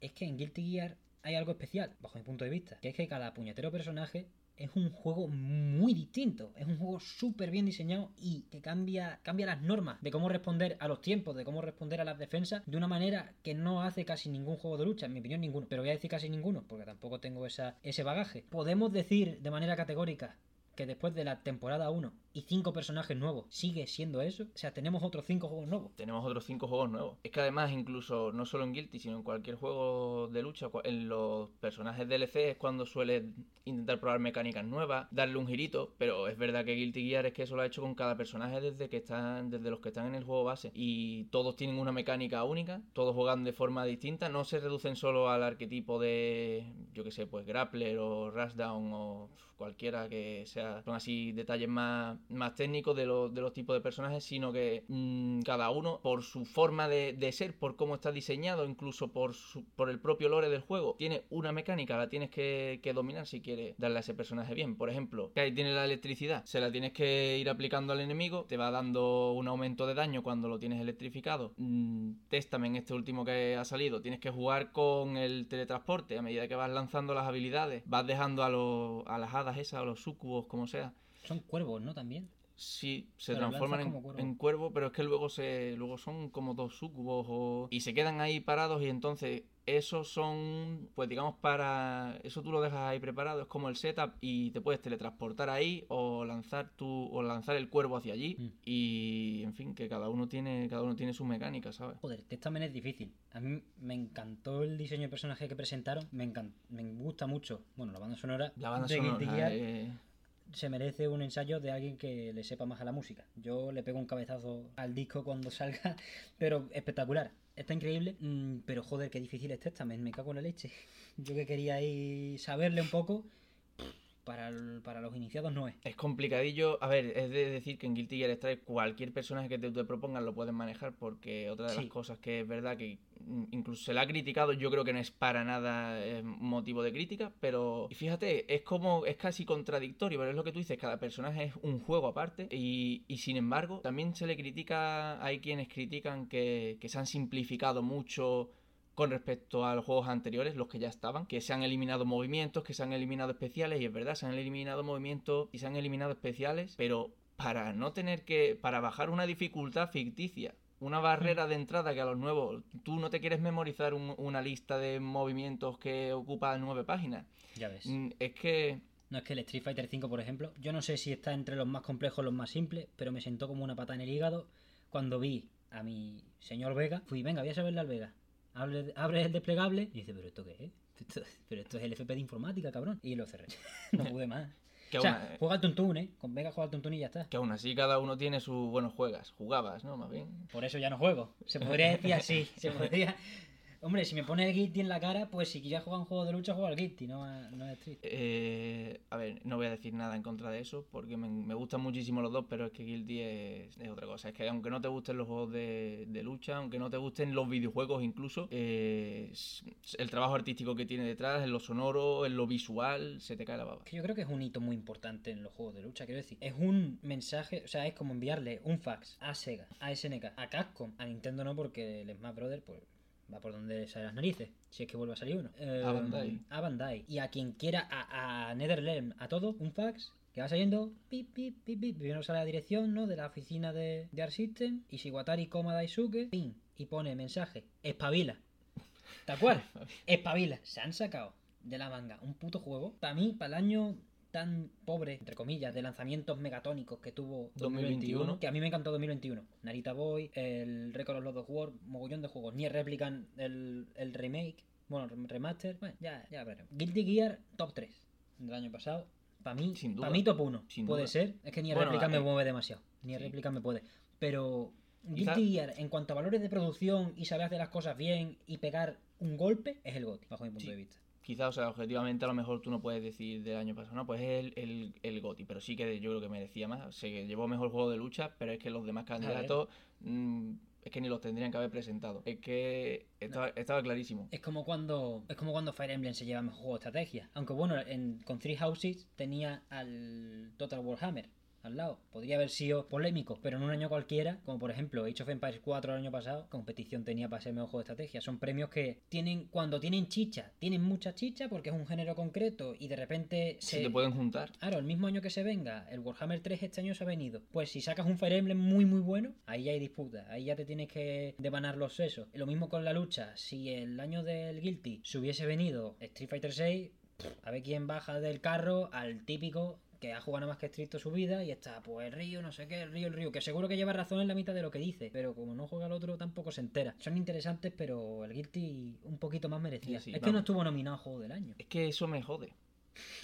es que en Guilty Gear hay algo especial, bajo mi punto de vista, que es que cada puñetero personaje es un juego muy distinto, es un juego súper bien diseñado y que cambia, cambia las normas de cómo responder a los tiempos, de cómo responder a las defensas de una manera que no hace casi ningún juego de lucha, en mi opinión ninguno, pero voy a decir casi ninguno, porque tampoco tengo esa, ese bagaje. Podemos decir de manera categórica que después de la temporada 1 y 5 personajes nuevos sigue siendo eso, o sea, tenemos otros 5 juegos nuevos. Tenemos otros cinco juegos nuevos. Es que además, incluso no solo en Guilty, sino en cualquier juego de lucha, en los personajes DLC es cuando suele intentar probar mecánicas nuevas, darle un girito, pero es verdad que Guilty Gear es que eso lo ha hecho con cada personaje desde que están, desde los que están en el juego base. Y todos tienen una mecánica única, todos juegan de forma distinta, no se reducen solo al arquetipo de, yo que sé, pues grappler o rushdown o cualquiera que sea, son así detalles más, más técnicos de los, de los tipos de personajes, sino que mm, cada uno, por su forma de, de ser, por cómo está diseñado, incluso por, su- por el propio lore del juego, tiene una mecánica, la tienes que, que dominar si quieres darle a ese personaje bien. Por ejemplo, que ahí tiene la electricidad, se la tienes que ir aplicando al enemigo, te va dando un aumento de daño cuando lo tienes electrificado. Mm, Téstame en este último que ha salido, tienes que jugar con el teletransporte a medida que vas lanzando las habilidades, vas dejando a, los, a las hadas esas, a los sucubos, como sea. Son cuervos, ¿no? También. Sí, se Pero transforman en, cuervo. en cuervo, pero es que luego se luego son como dos sucubos o... y se quedan ahí parados y entonces esos son, pues digamos para eso tú lo dejas ahí preparado, es como el setup y te puedes teletransportar ahí o lanzar tu o lanzar el cuervo hacia allí Mm. y en fin, que cada uno tiene cada uno tiene su mecánica, ¿sabes? Joder, Testament es difícil. A mí me encantó el diseño de personaje que presentaron. Me, encan- me gusta mucho. Bueno, la banda sonora La banda de sonora se merece un ensayo de alguien que le sepa más a la música. Yo le pego un cabezazo al disco cuando salga, pero espectacular. Está increíble, mm, pero joder, qué difícil es Testament. Me cago en la leche. Yo que quería ahí saberle un poco, para, el- para los iniciados no es. Es complicadillo. A ver, es de decir que en Guilty Gear Strive cualquier personaje que te, te propongan lo puedes manejar porque otra de Sí. las cosas que es verdad que incluso se la ha criticado, yo creo que no es para nada eh, motivo de crítica, pero y fíjate, es como, es casi contradictorio, pero es lo que tú dices, cada personaje es un juego aparte y, y sin embargo también se le critica, hay quienes critican que, que se han simplificado mucho con respecto a los juegos anteriores, los que ya estaban, que se han eliminado movimientos, que se han eliminado especiales, y es verdad, se han eliminado movimientos y se han eliminado especiales, pero para no tener que, para bajar una dificultad ficticia, una barrera de entrada que a los nuevos, tú no te quieres memorizar un- una lista de movimientos que ocupa nueve páginas. Ya ves. Mm, Es que No es que el Street Fighter V, por ejemplo, yo no sé si está entre los más complejos o los más simples, pero me sentó como una pata en el hígado cuando vi a mi señor Vega. Fui, venga, voy a saberle al Vega. Abre, abre el desplegable y dice, ¿pero esto qué es? Esto- pero esto es el FP de informática, cabrón. Y lo cerré. no pude más. que o juega al tuntún, ¿eh? Con Vega juega al tuntún y ya está. que aún así cada uno tiene su, bueno, juegas, jugabas, ¿no? Más bien. Por eso ya no juego. Se podría decir así. Se podría... Hombre, si me pone el Guilty en la cara, pues si quieres jugar un juego de lucha, juega al Guilty, no, a- no a Street. Eh, a ver, no voy a decir nada en contra de eso, porque me, me gustan muchísimo los dos, pero es que Guilty es, es otra cosa. Es que aunque no te gusten los juegos de, de lucha, aunque no te gusten los videojuegos incluso, eh, es- el trabajo artístico que tiene detrás, en lo sonoro, en lo visual, se te cae la baba. Yo creo que es un hito muy importante en los juegos de lucha, quiero decir. Es un mensaje, o sea, es como enviarle un fax a Sega, a SNK, a Capcom, a Nintendo no, porque el Smash Brothers, pues va por donde salen las narices, si es que vuelve a salir uno. Eh, A Bandai. A Bandai. Y a quien quiera, a, a Netherrealm, a todo, un fax que va saliendo, pip, pip, pip, pip. Primero sale la dirección, ¿no? De la oficina de, de Art System, y Shiwatari Koma Daisuke, pin, y pone mensaje, espabila. Tal cual, espabila. Se han sacado de la manga un puto juego. Para mí, para el año tan pobre, entre comillas, de lanzamientos megatónicos que tuvo 2021, 2021. que a mí me encantó 2021. Narita Boy, el Record of Lord of War, mogollón de juegos. Ni Replicant, el, el remake, bueno, remaster, bueno, ya, ya veremos. Guilty Gear, top 3 del año pasado. Para mí, Sin duda. para mí top 1. Sin puede duda. ser. Es que ni Bueno, Replicant me eh, mueve demasiado. Ni sí. Me puede. Pero Guilty Gear, en cuanto a valores de producción y saber hacer las cosas bien y pegar un golpe, es el GOTY, bajo mi punto Sí. de vista. Quizás, o sea, objetivamente a lo mejor tú no puedes decir del año pasado, no, pues es el, el, el GOTY, pero sí que yo creo que merecía más. Se llevó mejor juego de lucha, pero es que los demás candidatos mm, es que ni los tendrían que haber presentado. Es que estaba, estaba clarísimo. Es como cuando es como cuando Fire Emblem se lleva mejor juego de estrategia. Aunque bueno, en, con Three Houses tenía al Total Warhammer al lado. Podría haber sido polémico, pero en un año cualquiera, como por ejemplo Age of Empires 4 el año pasado, competición tenía para ser mejor juego de estrategia. Son premios que tienen, cuando tienen chicha, tienen mucha chicha porque es un género concreto y de repente Se te pueden juntar. Claro, el mismo año que se venga, el Warhammer 3 este año se ha venido. Pues si sacas un Fire Emblem muy muy bueno, ahí ya hay disputa, ahí ya te tienes que devanar los sesos. Y lo mismo con la lucha, si el año del Guilty se hubiese venido Street Fighter 6, a ver quién baja del carro al típico que ha jugado nada más que estricto su vida y está, pues el río, no sé qué, el río, el río, que seguro que lleva razón en la mitad de lo que dice, pero como no juega el otro tampoco se entera. Son interesantes, pero el Guilty un poquito más merecía. Sí, sí, es que no estuvo nominado a Juego del Año. Es que eso me jode.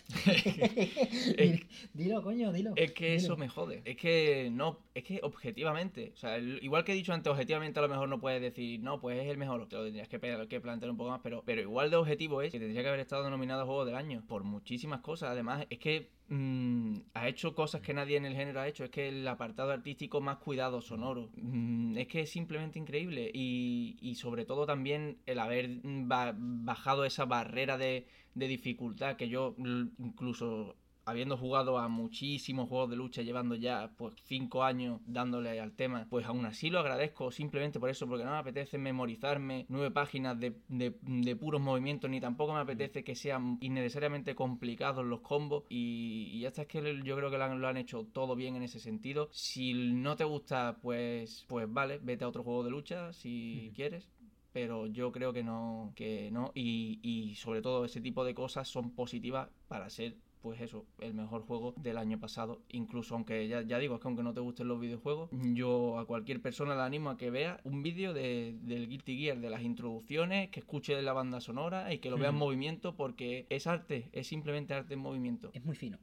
dilo, coño, dilo. Es que dilo. eso me jode. Es que no, es que objetivamente, o sea, el- igual que he dicho antes, objetivamente a lo mejor no puedes decir, no, pues es el mejor, te lo tendrías que, que plantear un poco más, pero, pero igual de objetivo es que tendría que haber estado nominado a Juego del Año por muchísimas cosas. Además, es que mm, ha hecho cosas que nadie en el género ha hecho. Es que el apartado artístico más cuidado, sonoro, mm, es que es simplemente increíble. Y, y sobre todo también el haber ba- bajado esa barrera de, de dificultad que yo incluso habiendo jugado a muchísimos juegos de lucha, llevando ya pues cinco años dándole al tema, pues aún así lo agradezco simplemente por eso, porque no me apetece memorizarme nueve páginas de, de- de puros movimientos, ni tampoco me apetece que sean innecesariamente complicados los combos, y, y ya está, es que yo creo que lo han, lo han hecho todo bien en ese sentido. Si no te gusta, pues, pues vale, vete a otro juego de lucha si quieres, pero yo creo que no, que no, y, y sobre todo ese tipo de cosas son positivas para ser, pues eso, el mejor juego del año pasado, incluso aunque ya, ya digo, es que aunque no te gusten los videojuegos, yo a cualquier persona le animo a que vea un vídeo de, del Guilty Gear, de las introducciones, que escuche la banda sonora y que lo vea en Ujú. movimiento, porque es arte, es simplemente arte en movimiento. es muy fino.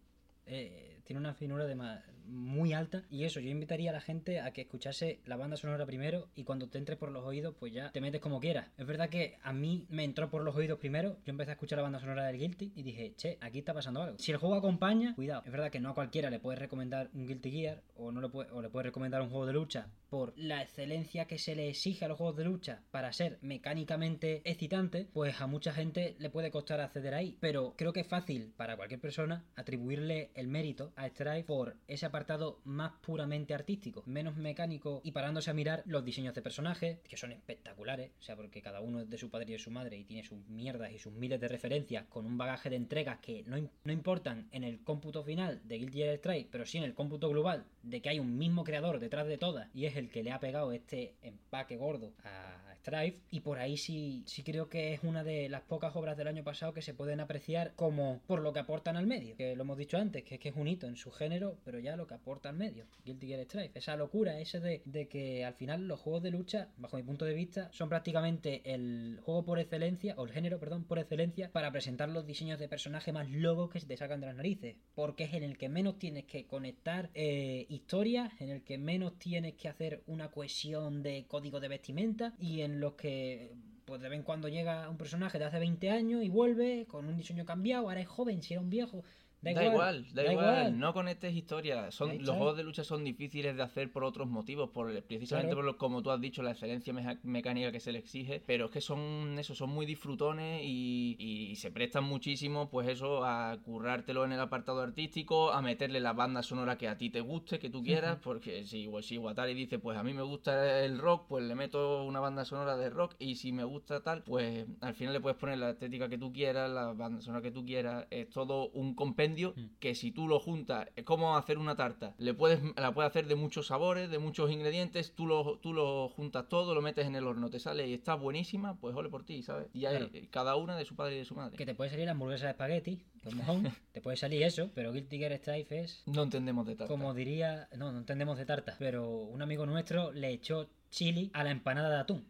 Eh, tiene una finura de ma- muy alta. Y eso, yo invitaría a la gente a que escuchase la banda sonora primero y cuando te entre por los oídos, pues ya te metes como quieras. Es verdad que a mí me entró por los oídos primero. Yo empecé a escuchar la banda sonora del Guilty y dije, che, aquí está pasando algo. Si el juego acompaña, cuidado. Es verdad que no a cualquiera le puedes recomendar un Guilty Gear o, no le puede, o le puedes recomendar un juego de lucha por la excelencia que se le exige a los juegos de lucha para ser mecánicamente excitante, pues a mucha gente le puede costar acceder ahí. Pero creo que es fácil para cualquier persona atribuirle el mérito a Strife por ese apartado más puramente artístico, menos mecánico y parándose a mirar los diseños de personajes, que son espectaculares, o sea, porque cada uno es de su padre y de su madre y tiene sus mierdas y sus miles de referencias con un bagaje de entregas que no, no importan en el cómputo final de Guilty Gear Strife, pero sí en el cómputo global de que hay un mismo creador detrás de todas y es el que le ha pegado este empaque gordo a Strife y por ahí sí, sí creo que es una de las pocas obras del año pasado que se pueden apreciar como por lo que aportan al medio, que lo hemos dicho antes, que es que es un hito en su género, pero ya lo que aporta al medio, Guilty Gear Strife, esa locura, ese de, de que al final los juegos de lucha, bajo mi punto de vista, son prácticamente el juego por excelencia, o el género, perdón, por excelencia, para presentar los diseños de personaje más locos que te sacan de las narices, porque es en el que menos tienes que conectar eh, historias, en el que menos tienes que hacer una cohesión de código de vestimenta y en los que pues de vez en cuando llega un personaje de hace 20 años y vuelve con un diseño cambiado, ahora es joven, si era un viejo. Da, Da, igual, igual, da, igual. no conectes historias. Son, los juegos de lucha son difíciles de hacer por otros motivos, por el- precisamente Claro. por lo, como tú has dicho, la excelencia mecánica que se le exige, pero es que son eso, son muy disfrutones y, y se prestan muchísimo, pues eso, a currártelo en el apartado artístico, a meterle la banda sonora que a ti te guste, que tú quieras, porque si, si Watari dice, pues a mí me gusta el rock, pues le meto una banda sonora de rock, y si me gusta tal, pues al final le puedes poner la estética que tú quieras, la banda sonora que tú quieras, es todo un compendio Mm. que si tú lo juntas, es como hacer una tarta, le puedes, la puedes hacer de muchos sabores, de muchos ingredientes, tú lo, tú lo juntas todo, lo metes en el horno, te sale y está buenísima, pues ole por ti, ¿sabes? Y hay Claro. cada una de su padre y de su madre. Que te puede salir la hamburguesa de espagueti, con mojón, te puede salir eso, pero Guilty Gear Strife es, No entendemos de tarta. como diría, no, no entendemos de tarta, pero un amigo nuestro le echó chili a la empanada de atún.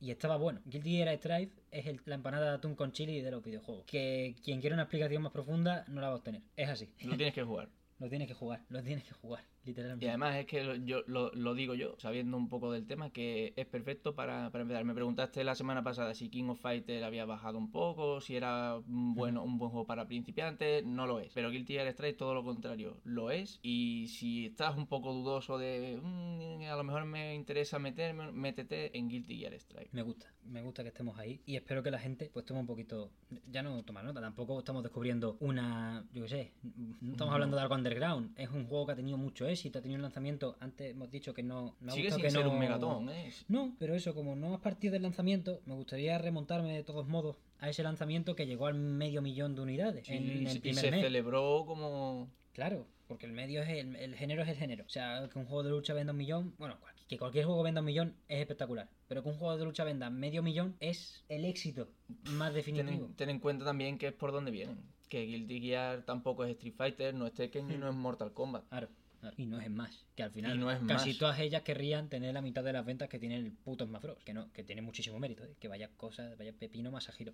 Y estaba bueno. Guilty Gear Strife es el- la empanada de atún con chili de los videojuegos. Que quien quiera una explicación más profunda no la va a obtener. Es así. Lo tienes que jugar. Lo tienes que jugar, lo tienes que jugar, literalmente. Y además es que lo, yo, lo, lo digo yo, sabiendo un poco del tema, que es perfecto para, para empezar. Me preguntaste la semana pasada si King of Fighter había bajado un poco, si era un, bueno, un buen juego para principiantes, no lo es. Pero Guilty Gear Strive todo lo contrario, lo es. Y si estás un poco dudoso de "Mm, a lo mejor me interesa meterme, métete en Guilty Gear Strive. Me gusta, me gusta que estemos ahí y espero que la gente pues tome un poquito, ya no toma nota, tampoco estamos descubriendo una, yo qué sé, no estamos hablando de algo underground, es un juego que ha tenido mucho éxito, ha tenido un lanzamiento, antes hemos dicho que no, me ha Sigue sin que ser no- un megatón, ¿eh? No, pero eso, como no has partido del lanzamiento, me gustaría remontarme de todos modos a ese lanzamiento que llegó al medio millón de unidades Sí, en el y primer se mes. celebró como... Claro, porque el medio es el, el género es el género. O sea, que un juego de lucha venda un millón, bueno, que cualquier juego venda un millón es espectacular. Pero que un juego de lucha venda medio millón es el éxito más Ten definitivo. en, ten en cuenta también que es por donde vienen. Que Guilty Gear tampoco es Street Fighter, no es Tekken y no es Mortal Kombat. Claro. Y no es más. Que al final no casi más. todas ellas querrían tener la mitad de las ventas que tiene el puto Smash Bros. Que no, que tiene muchísimo mérito, ¿eh? que vaya cosa, vaya pepino más a giro.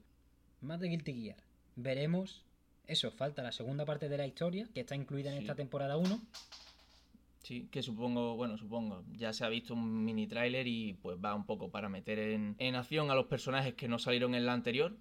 Más de Guilty Gear. Veremos. Eso, falta la segunda parte de la historia, que está incluida en Sí. esta temporada 1. Sí, que supongo, bueno, supongo, ya se ha visto un mini tráiler y pues va un poco para meter en, en acción a los personajes que no salieron en la anterior.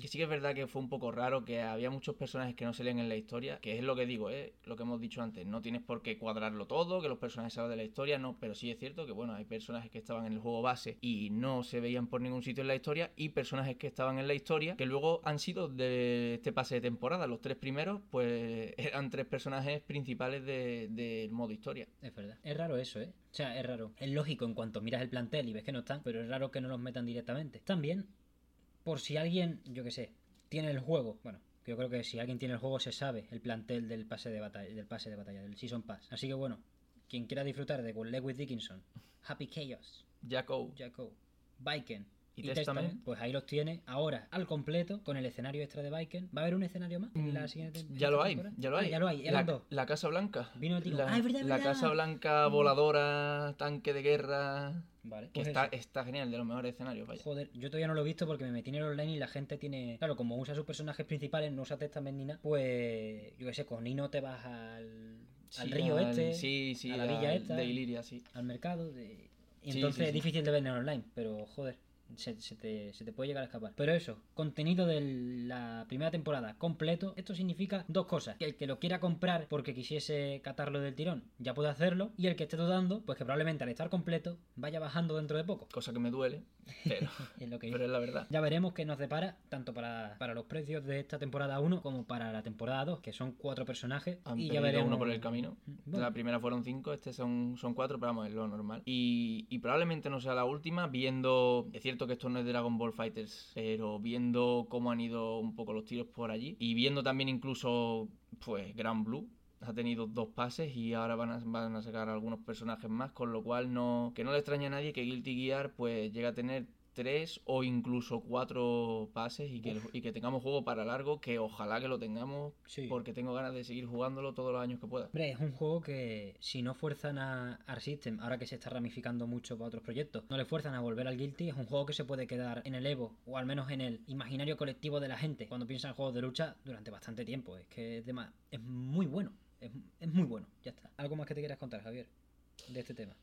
Que sí que es verdad que fue un poco raro, que había muchos personajes que no salían en la historia, que es lo que digo, ¿eh? lo que hemos dicho antes, no tienes por qué cuadrarlo todo, que los personajes salgan de la historia, no, pero sí es cierto que bueno, hay personajes que estaban en el juego base y no se veían por ningún sitio en la historia, y personajes que estaban en la historia que luego han sido de este pase de temporada, los tres primeros, pues eran tres personajes principales de- del modo historia. Es verdad. Es raro eso, ¿eh? O sea, es raro. Es lógico en cuanto miras el plantel y ves que no están, pero es raro que no los metan directamente. También, por si alguien, yo que sé, tiene el juego, bueno, yo creo que si alguien tiene el juego se sabe el plantel del pase de batalla, del pase de batalla, del Season Pass. Así que bueno, quien quiera disfrutar de Lewis Dickinson, Happy Chaos, Jacko Jaco, Viken ¿Y y, Testament? Testament, pues ahí los tiene ahora al completo con el escenario extra de Viken. ¿Va a haber un escenario más en la siguiente Mm, Ya esta lo hay, ya lo Ah, hay. ya lo hay, La, dos. la Casa Blanca. Vino el tipo. La, Ah, es verdad, es la verdad. Casa Blanca voladora, tanque de guerra. Vale, Que pues está, eso. está genial, de los mejores escenarios, vaya. Joder, yo todavía no lo he visto porque me metí en el online y la gente tiene. Claro, como usa sus personajes principales, no usa Testament ni nada, pues. Yo qué sé, con Nino te vas al. al Sí, río al- este. Sí, sí, a la villa al- esta. De Iliria, sí. Al mercado. De... Y Sí, entonces es difícil de ver en el online, pero joder. Se, se te, te puede llegar a escapar. Pero eso, contenido de la primera temporada completo. Esto significa dos cosas. Que el que lo quiera comprar porque quisiese catarlo del tirón, ya puede hacerlo. Y el que esté dudando, pues que probablemente al estar completo vaya bajando dentro de poco. Cosa que me duele, pero, Es lo que pero es la verdad. ya veremos qué nos depara, tanto para, para los precios de esta temporada 1 como para la temporada 2, que son cuatro personajes. Han y ya veremos. uno por el camino. Bueno, La primera fueron cinco, este son, son cuatro, pero vamos, es lo normal. Y, y probablemente no sea la última, viendo. Es cierto que esto no es Dragon Ball Fighters, pero viendo cómo han ido un poco los tiros por allí. Y viendo también incluso, pues, Grand Blue. Ha tenido dos pases y ahora van a, van a sacar algunos personajes más, con lo cual no. Que no le extraña a nadie que Guilty Gear pues llegue a tener tres o incluso cuatro pases y que, el- y que tengamos juego para largo, que ojalá que lo tengamos sí. porque tengo ganas de seguir jugándolo todos los años que pueda. Hombre, es un juego que si no fuerzan a Arc System, ahora que se está ramificando mucho para otros proyectos, no le fuerzan a volver al Guilty, es un juego que se puede quedar en el Evo, o al menos en el imaginario colectivo de la gente, cuando piensa en juegos de lucha durante bastante tiempo. Es que es, dema- es muy bueno, es, es muy bueno, ya está. ¿Algo más que te quieras contar, Javier, de este tema?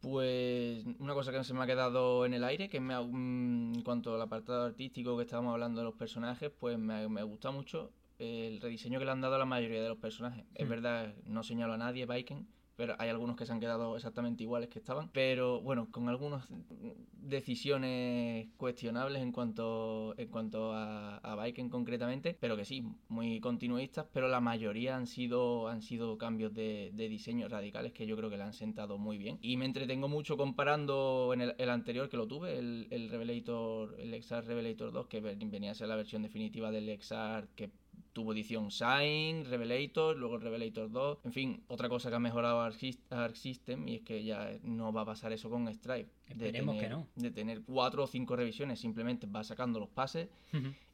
Pues una cosa que se me ha quedado en el aire, que me ha- mm, en cuanto al apartado artístico que estábamos hablando de los personajes, pues me, me gusta mucho el rediseño que le han dado a la mayoría de los personajes. Es verdad, no señalo a nadie, Viking, pero hay algunos que se han quedado exactamente iguales que estaban. Pero bueno, con algunas decisiones cuestionables en cuanto, en cuanto a, a Viking concretamente, pero que sí, muy continuistas, pero la mayoría han sido, han sido cambios de, de diseño radicales que yo creo que le han sentado muy bien. Y me entretengo mucho comparando en el, anterior que lo tuve, el, el Revelator, el Exar Revelator 2, que ven- venía a ser la versión definitiva del Exar que tuvo edición Shine, Revelator, luego el Revelator 2. En fin, otra cosa que ha mejorado Arc Sys- Arc System y es que ya no va a pasar eso con Stripe. de Esperemos tener- que no. De tener cuatro o cinco revisiones, simplemente va sacando los pases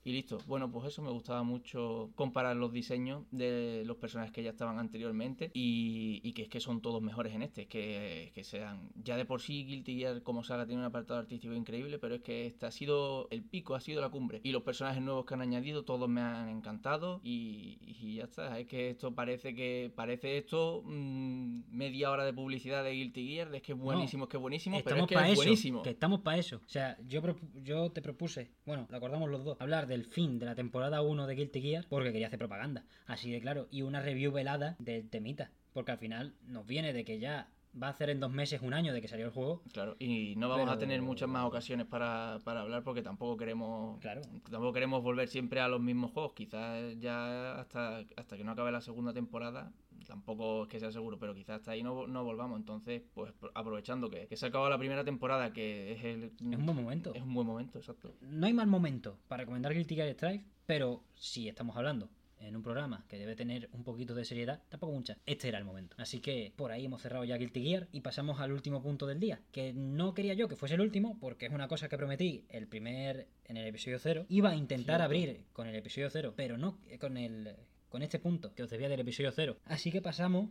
y listo. Bueno, pues eso me gustaba mucho comparar los diseños de los personajes que ya estaban anteriormente y, y que es que son todos mejores en este. Que, que sean. Ya de por sí, Guilty Gear como saga tiene un apartado artístico increíble, pero es que este ha sido el pico, ha sido la cumbre. Y los personajes nuevos que han añadido, todos me han encantado y, y ya está. Es que esto parece que. Parece esto mm, media hora de publicidad de Guilty Gear, de es que es buenísimo, es que es buenísimo, pero es Estamos que para es eso. buenísimo. Que estamos para eso. O sea, yo, yo te propuse, bueno, lo acordamos los dos, hablar del fin de la temporada 1 de Guilty Gear porque quería hacer propaganda. Así de claro. Y una review velada del temita. Porque al final nos viene de que ya va a hacer en dos meses un año de que salió el juego. Claro, y no vamos a tener muchas más ocasiones para, para hablar porque tampoco queremos Claro. tampoco queremos volver siempre a los mismos juegos. Quizás ya hasta, hasta que no acabe la segunda temporada, tampoco es que sea seguro, pero quizás hasta ahí no, no volvamos. Entonces, pues aprovechando que, que se ha acabado la primera temporada, que es el... Es un buen momento. Es un buen momento, exacto. No hay mal momento para recomendar Guilty Gear Strive, pero si estamos hablando en un programa que debe tener un poquito de seriedad, tampoco mucha, este era el momento. Así que por ahí hemos cerrado ya Guilty Gear y pasamos al último punto del día, que no quería yo que fuese el último, porque es una cosa que prometí el primer en el episodio 0. Iba a intentar abrir con el episodio 0, pero no eh, con el con este punto que os debía del episodio 0. Así que pasamos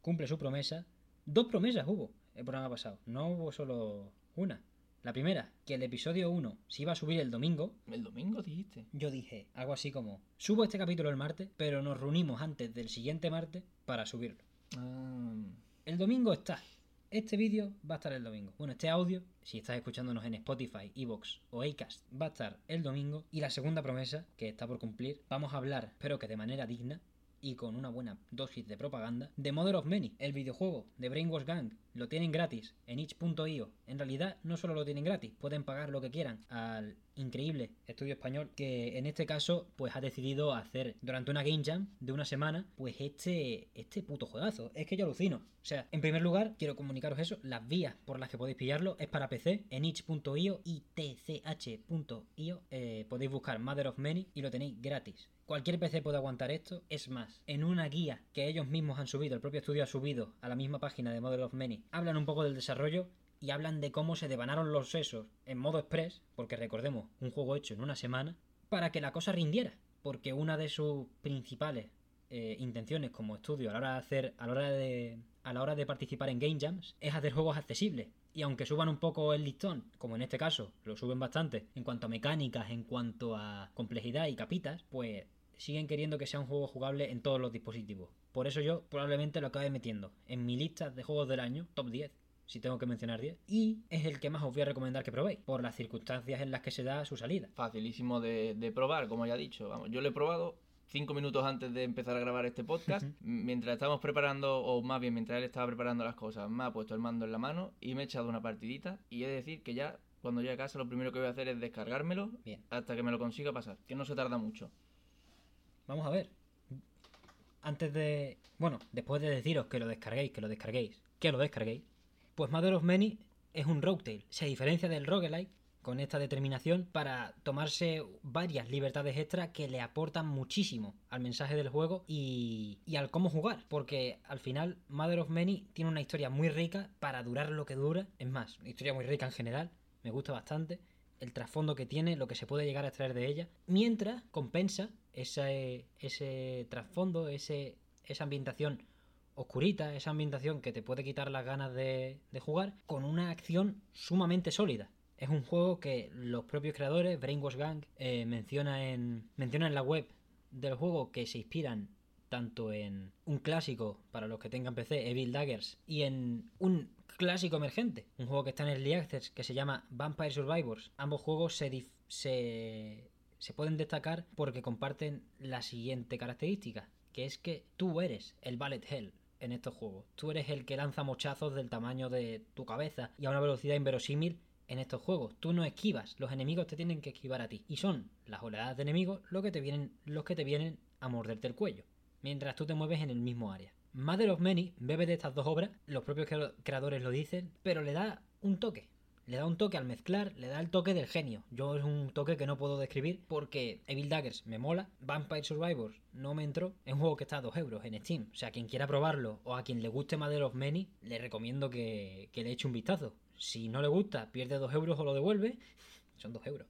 cumple su promesa. Dos promesas hubo el programa pasado, no hubo solo una. La primera, que el episodio 1 se iba a subir el domingo. El domingo dijiste. Yo dije algo así como, subo este capítulo el martes, pero nos reunimos antes del siguiente martes para subirlo. Ah, El domingo está. Este vídeo va a estar el domingo. Bueno, este audio, si estás escuchándonos en Spotify, Evox o Acast, va a estar el domingo. Y la segunda promesa, que está por cumplir, vamos a hablar, espero que de manera digna y con una buena dosis de propaganda, de Mother of Many, el videojuego de Brainwash Gang. Lo tienen gratis en itch.io. En realidad, no solo lo tienen gratis, pueden pagar lo que quieran al increíble estudio español que en este caso pues ha decidido hacer durante una game jam de una semana pues este este puto juegazo. Es que yo alucino. O sea en primer lugar quiero comunicaros eso. Las vías por las que podéis pillarlo es para PC en itch.io y tch.io eh, podéis buscar Mother of Many y lo tenéis gratis. Cualquier PC puede aguantar esto. Es más, en una guía que ellos mismos han subido, el propio estudio ha subido a la misma página de Mother of Many, hablan un poco del desarrollo y hablan de cómo se devanaron los sesos en modo express, porque recordemos, un juego hecho en una semana, para que la cosa rindiera. Porque una de sus principales eh, intenciones como estudio a la hora de hacer, a la hora de, a la hora de participar en game jams, es hacer juegos accesibles. Y aunque suban un poco el listón, como en este caso lo suben bastante, en cuanto a mecánicas, en cuanto a complejidad y capitas, pues siguen queriendo que sea un juego jugable en todos los dispositivos. Por eso yo probablemente lo acabe metiendo en mi lista de juegos del año, top 10, si tengo que mencionar 10. Y es el que más os voy a recomendar que probéis, por las circunstancias en las que se da su salida. facilísimo de, de probar, como ya he dicho. Vamos, yo lo he probado cinco minutos antes de empezar a grabar este podcast. mientras estábamos preparando, o más bien mientras él estaba preparando las cosas, me ha puesto el mando en la mano y me he echado una partidita. Y he de decir que ya, cuando llegue a casa, lo primero que voy a hacer es descargármelo Bien. hasta que me lo consiga pasar, que no se tarda mucho. Vamos a ver. Antes de... Bueno, después de deciros que lo descarguéis, que lo descarguéis, que lo descarguéis, pues Mother of Many es un roguetale. Se diferencia del roguelike con esta determinación para tomarse varias libertades extra que le aportan muchísimo al mensaje del juego y, y al cómo jugar. Porque al final Mother of Many tiene una historia muy rica para durar lo que dura. Es más, una historia muy rica en general. Me gusta bastante el trasfondo que tiene, lo que se puede llegar a extraer de ella, mientras compensa ese, ese trasfondo, ese, esa ambientación oscurita, esa ambientación que te puede quitar las ganas de, de jugar, con una acción sumamente sólida. Es un juego que los propios creadores, Brainwash Gang, eh, menciona, en, menciona en la web del juego que se inspiran tanto en un clásico para los que tengan PC, Evil Daggers, y en un clásico emergente, un juego que está en Early Access que se llama Vampire Survivors. Ambos juegos se, se, pueden destacar porque comparten la siguiente característica, que es que tú eres el Ballet Hell en estos juegos. Tú eres el que lanza mochazos del tamaño de tu cabeza y a una velocidad inverosímil en estos juegos. Tú no esquivas, los enemigos te tienen que esquivar a ti. Y son las oleadas de enemigos los que te vienen, los que te vienen a morderte el cuello, mientras tú te mueves en el mismo área. Mother of Many bebe de estas dos obras, los propios creadores lo dicen, pero le da un toque. Le da un toque al mezclar, le da el toque del genio. Yo es un toque que no puedo describir porque Evil Daggers me mola, Vampire Survivors no me entró. Es un juego que está a 2 euros en Steam. O sea, quien quiera probarlo o a quien le guste Mother of Many, le recomiendo que, que le eche un vistazo. Si no le gusta, pierde 2 euros o lo devuelve. Son 2 euros.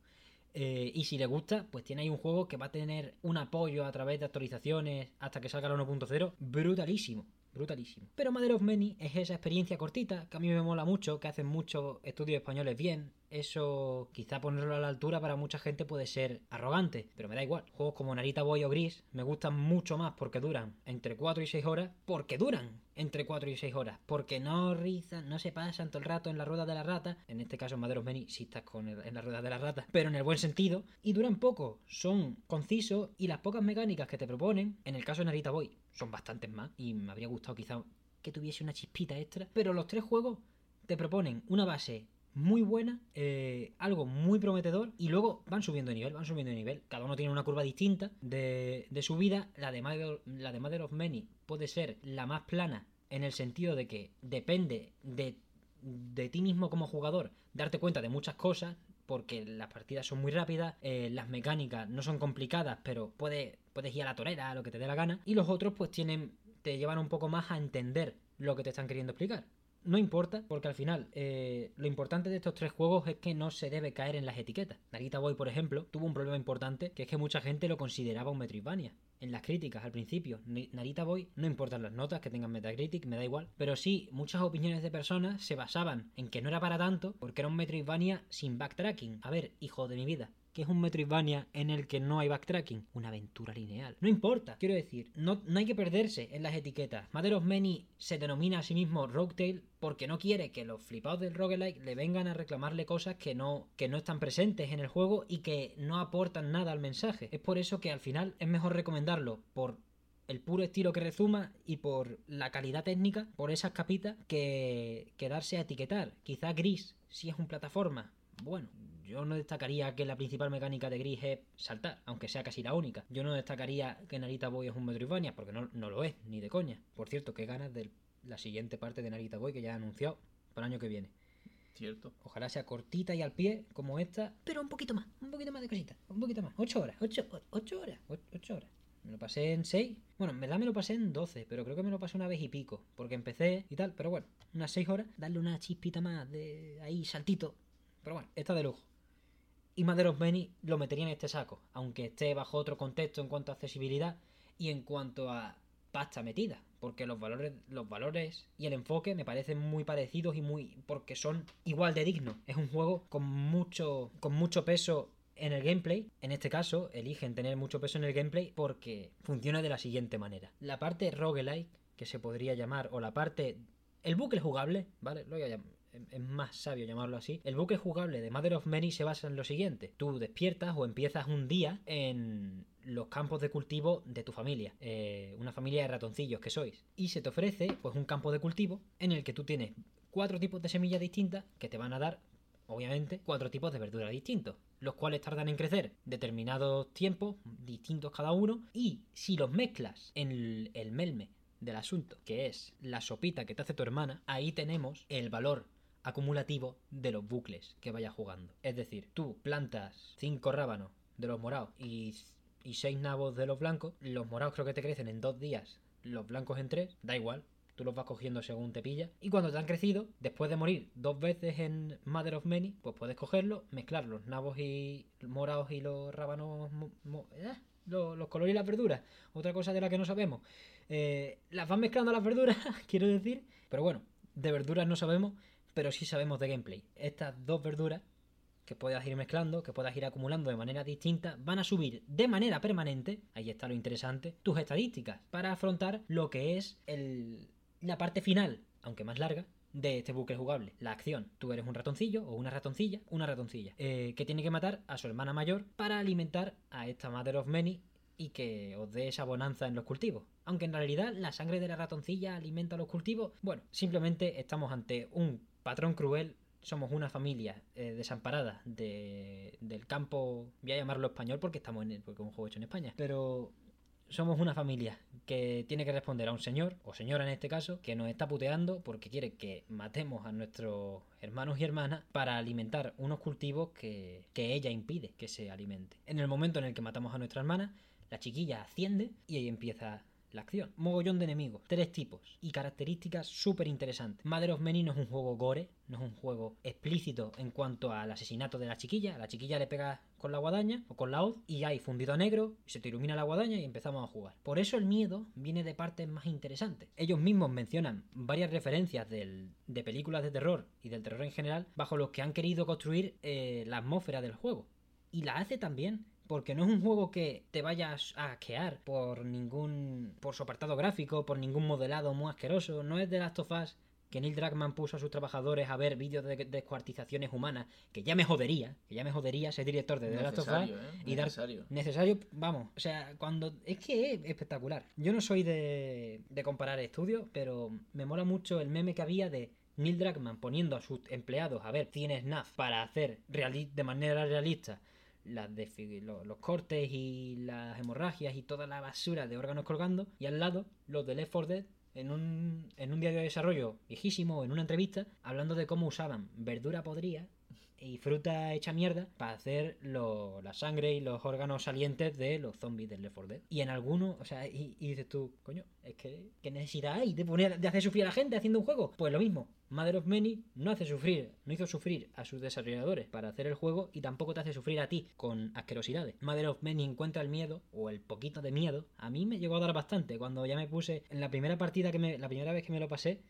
Eh, y si le gusta, pues tiene ahí un juego que va a tener un apoyo a través de actualizaciones hasta que salga la 1.0 brutalísimo brutalísimo. Pero Mother of Many es esa experiencia cortita que a mí me mola mucho, que hacen muchos estudios españoles bien. Eso, quizá ponerlo a la altura para mucha gente puede ser arrogante, pero me da igual. Juegos como Narita Boy o Gris me gustan mucho más porque duran entre 4 y 6 horas, porque duran entre 4 y 6 horas, porque no rizan, no se pasan todo el rato en la rueda de la rata. En este caso, en Mother of Many sí estás con en la rueda de la rata, pero en el buen sentido. Y duran poco, son concisos y las pocas mecánicas que te proponen, en el caso de Narita Boy, son bastantes más y me habría gustado quizá que tuviese una chispita extra. Pero los tres juegos te proponen una base muy buena, eh, algo muy prometedor y luego van subiendo de nivel, van subiendo de nivel. Cada uno tiene una curva distinta de, de subida. La de, Mother, la de Mother of Many puede ser la más plana en el sentido de que depende de, de ti mismo como jugador darte cuenta de muchas cosas, porque las partidas son muy rápidas, eh, las mecánicas no son complicadas, pero puedes, puedes ir a la torera, a lo que te dé la gana, y los otros pues tienen, te llevan un poco más a entender lo que te están queriendo explicar no importa, porque al final eh, lo importante de estos tres juegos es que no se debe caer en las etiquetas. Narita Boy, por ejemplo, tuvo un problema importante, que es que mucha gente lo consideraba un Metroidvania. En las críticas al principio, Narita Boy, no importan las notas que tengan Metacritic, me da igual, pero sí, muchas opiniones de personas se basaban en que no era para tanto porque era un Metroidvania sin backtracking. A ver, hijo de mi vida, que es un Metroidvania en el que no hay backtracking, una aventura lineal. No importa, quiero decir, no, no hay que perderse en las etiquetas. Mother of Many se denomina a sí mismo Roguetail porque no quiere que los flipados del roguelike le vengan a reclamarle cosas que no, que no están presentes en el juego y que no aportan nada al mensaje. Es por eso que al final es mejor recomendarlo por el puro estilo que rezuma y por la calidad técnica, por esas capitas, que, que darse a etiquetar. Quizá gris, si es un plataforma. Bueno, yo no destacaría que la principal mecánica de Gris es saltar, aunque sea casi la única. Yo no destacaría que Narita Boy es un Metroidvania, porque no, no lo es, ni de coña. Por cierto, qué ganas de la siguiente parte de Narita Boy que ya ha anunciado para el año que viene. Cierto. Ojalá sea cortita y al pie, como esta, pero un poquito más, un poquito más de cosita, un poquito más. Ocho horas, ocho, ocho horas, ocho horas. Me lo pasé en 6. Bueno, en verdad me lo pasé en 12, pero creo que me lo pasé una vez y pico. Porque empecé y tal, pero bueno, unas 6 horas, darle una chispita más de ahí, saltito. Pero bueno, está de lujo y Mother of Many lo metería en este saco, aunque esté bajo otro contexto en cuanto a accesibilidad y en cuanto a pasta metida, porque los valores, los valores y el enfoque me parecen muy parecidos y muy porque son igual de dignos. Es un juego con mucho con mucho peso en el gameplay, en este caso, eligen tener mucho peso en el gameplay porque funciona de la siguiente manera. La parte roguelike, que se podría llamar, o la parte... El bucle jugable, ¿vale? Lo voy a llamar es más sabio llamarlo así, el buque jugable de Mother of Many se basa en lo siguiente. Tú despiertas o empiezas un día en los campos de cultivo de tu familia, eh, una familia de ratoncillos que sois, y se te ofrece pues un campo de cultivo en el que tú tienes cuatro tipos de semillas distintas que te van a dar, obviamente, cuatro tipos de verduras distintos los cuales tardan en crecer determinados tiempos, distintos cada uno, y si los mezclas en el, el melme del asunto, que es la sopita que te hace tu hermana, ahí tenemos el valor acumulativo de los bucles que vayas jugando. Es decir, tú plantas 5 rábanos de los morados y, y 6 nabos de los blancos, los morados creo que te crecen en 2 días, los blancos en 3, da igual, tú los vas cogiendo según te pilla. Y cuando te han crecido, después de morir dos veces en Mother of Many, pues puedes cogerlo, mezclar los nabos y morados y los rábanos, eh, los, colores y las verduras. Otra cosa de la que no sabemos. Eh, las van mezclando las verduras, quiero decir. Pero bueno, de verduras no sabemos pero sí sabemos de gameplay. Estas dos verduras que puedas ir mezclando, que puedas ir acumulando de manera distinta, van a subir de manera permanente, ahí está lo interesante, tus estadísticas para afrontar lo que es el, la parte final, aunque más larga, de este bucle jugable. La acción. Tú eres un ratoncillo o una ratoncilla, una ratoncilla, eh, que tiene que matar a su hermana mayor para alimentar a esta Mother of Many y que os dé esa bonanza en los cultivos. Aunque en realidad la sangre de la ratoncilla alimenta los cultivos, bueno, simplemente estamos ante un patrón cruel. Somos una familia eh, desamparada de, del campo, voy a llamarlo español porque estamos en porque es un juego hecho en España, pero somos una familia que tiene que responder a un señor, o señora en este caso, que nos está puteando porque quiere que matemos a nuestros hermanos y hermanas para alimentar unos cultivos que, que ella impide que se alimente. En el momento en el que matamos a nuestra hermana, la chiquilla asciende y ahí empieza la acción. Mogollón de enemigos, tres tipos y características súper interesantes. Mother of Many no es un juego gore, no es un juego explícito en cuanto al asesinato de la chiquilla. A la chiquilla le pega con la guadaña o con la hoz y hay fundido a negro, y se te ilumina la guadaña y empezamos a jugar. Por eso el miedo viene de partes más interesantes. Ellos mismos mencionan varias referencias de películas de terror y del terror en general bajo los que han querido construir eh, la atmósfera del juego. Y la hace también porque no es un juego que te vayas a asquear por ningún. por su apartado gráfico, por ningún modelado muy asqueroso. No es de Last of Us que Neil Druckmann puso a sus trabajadores a ver vídeos de descuartizaciones humanas, que ya me jodería, que ya me jodería ser director de The Last of Us Necesario, ¿eh? y dar Necesario. necesario, vamos, o sea, cuando es que es espectacular. Yo no soy de, de comparar estudios, pero me mola mucho el meme que había de Neil Druckmann poniendo a sus empleados a ver cine snaf para hacer reali- de manera realista las de fi- lo- los cortes y las hemorragias y toda la basura de órganos colgando y al lado los de Left 4 Dead en un, en un diario de desarrollo viejísimo en una entrevista hablando de cómo usaban verdura podrida y fruta hecha mierda para hacer lo- la sangre y los órganos salientes de los zombies del Left 4 Dead. Y en algunos, o sea, y, y dices tú, coño, es que ¿qué necesidad hay de poner de hacer sufrir a la gente haciendo un juego? Pues lo mismo, Mother of Many no hace sufrir, no hizo sufrir a sus desarrolladores para hacer el juego y tampoco te hace sufrir a ti con asquerosidades. Mother of Many encuentra el miedo o el poquito de miedo. A mí me llegó a dar bastante cuando ya me puse en la primera partida que me la primera vez que me lo pasé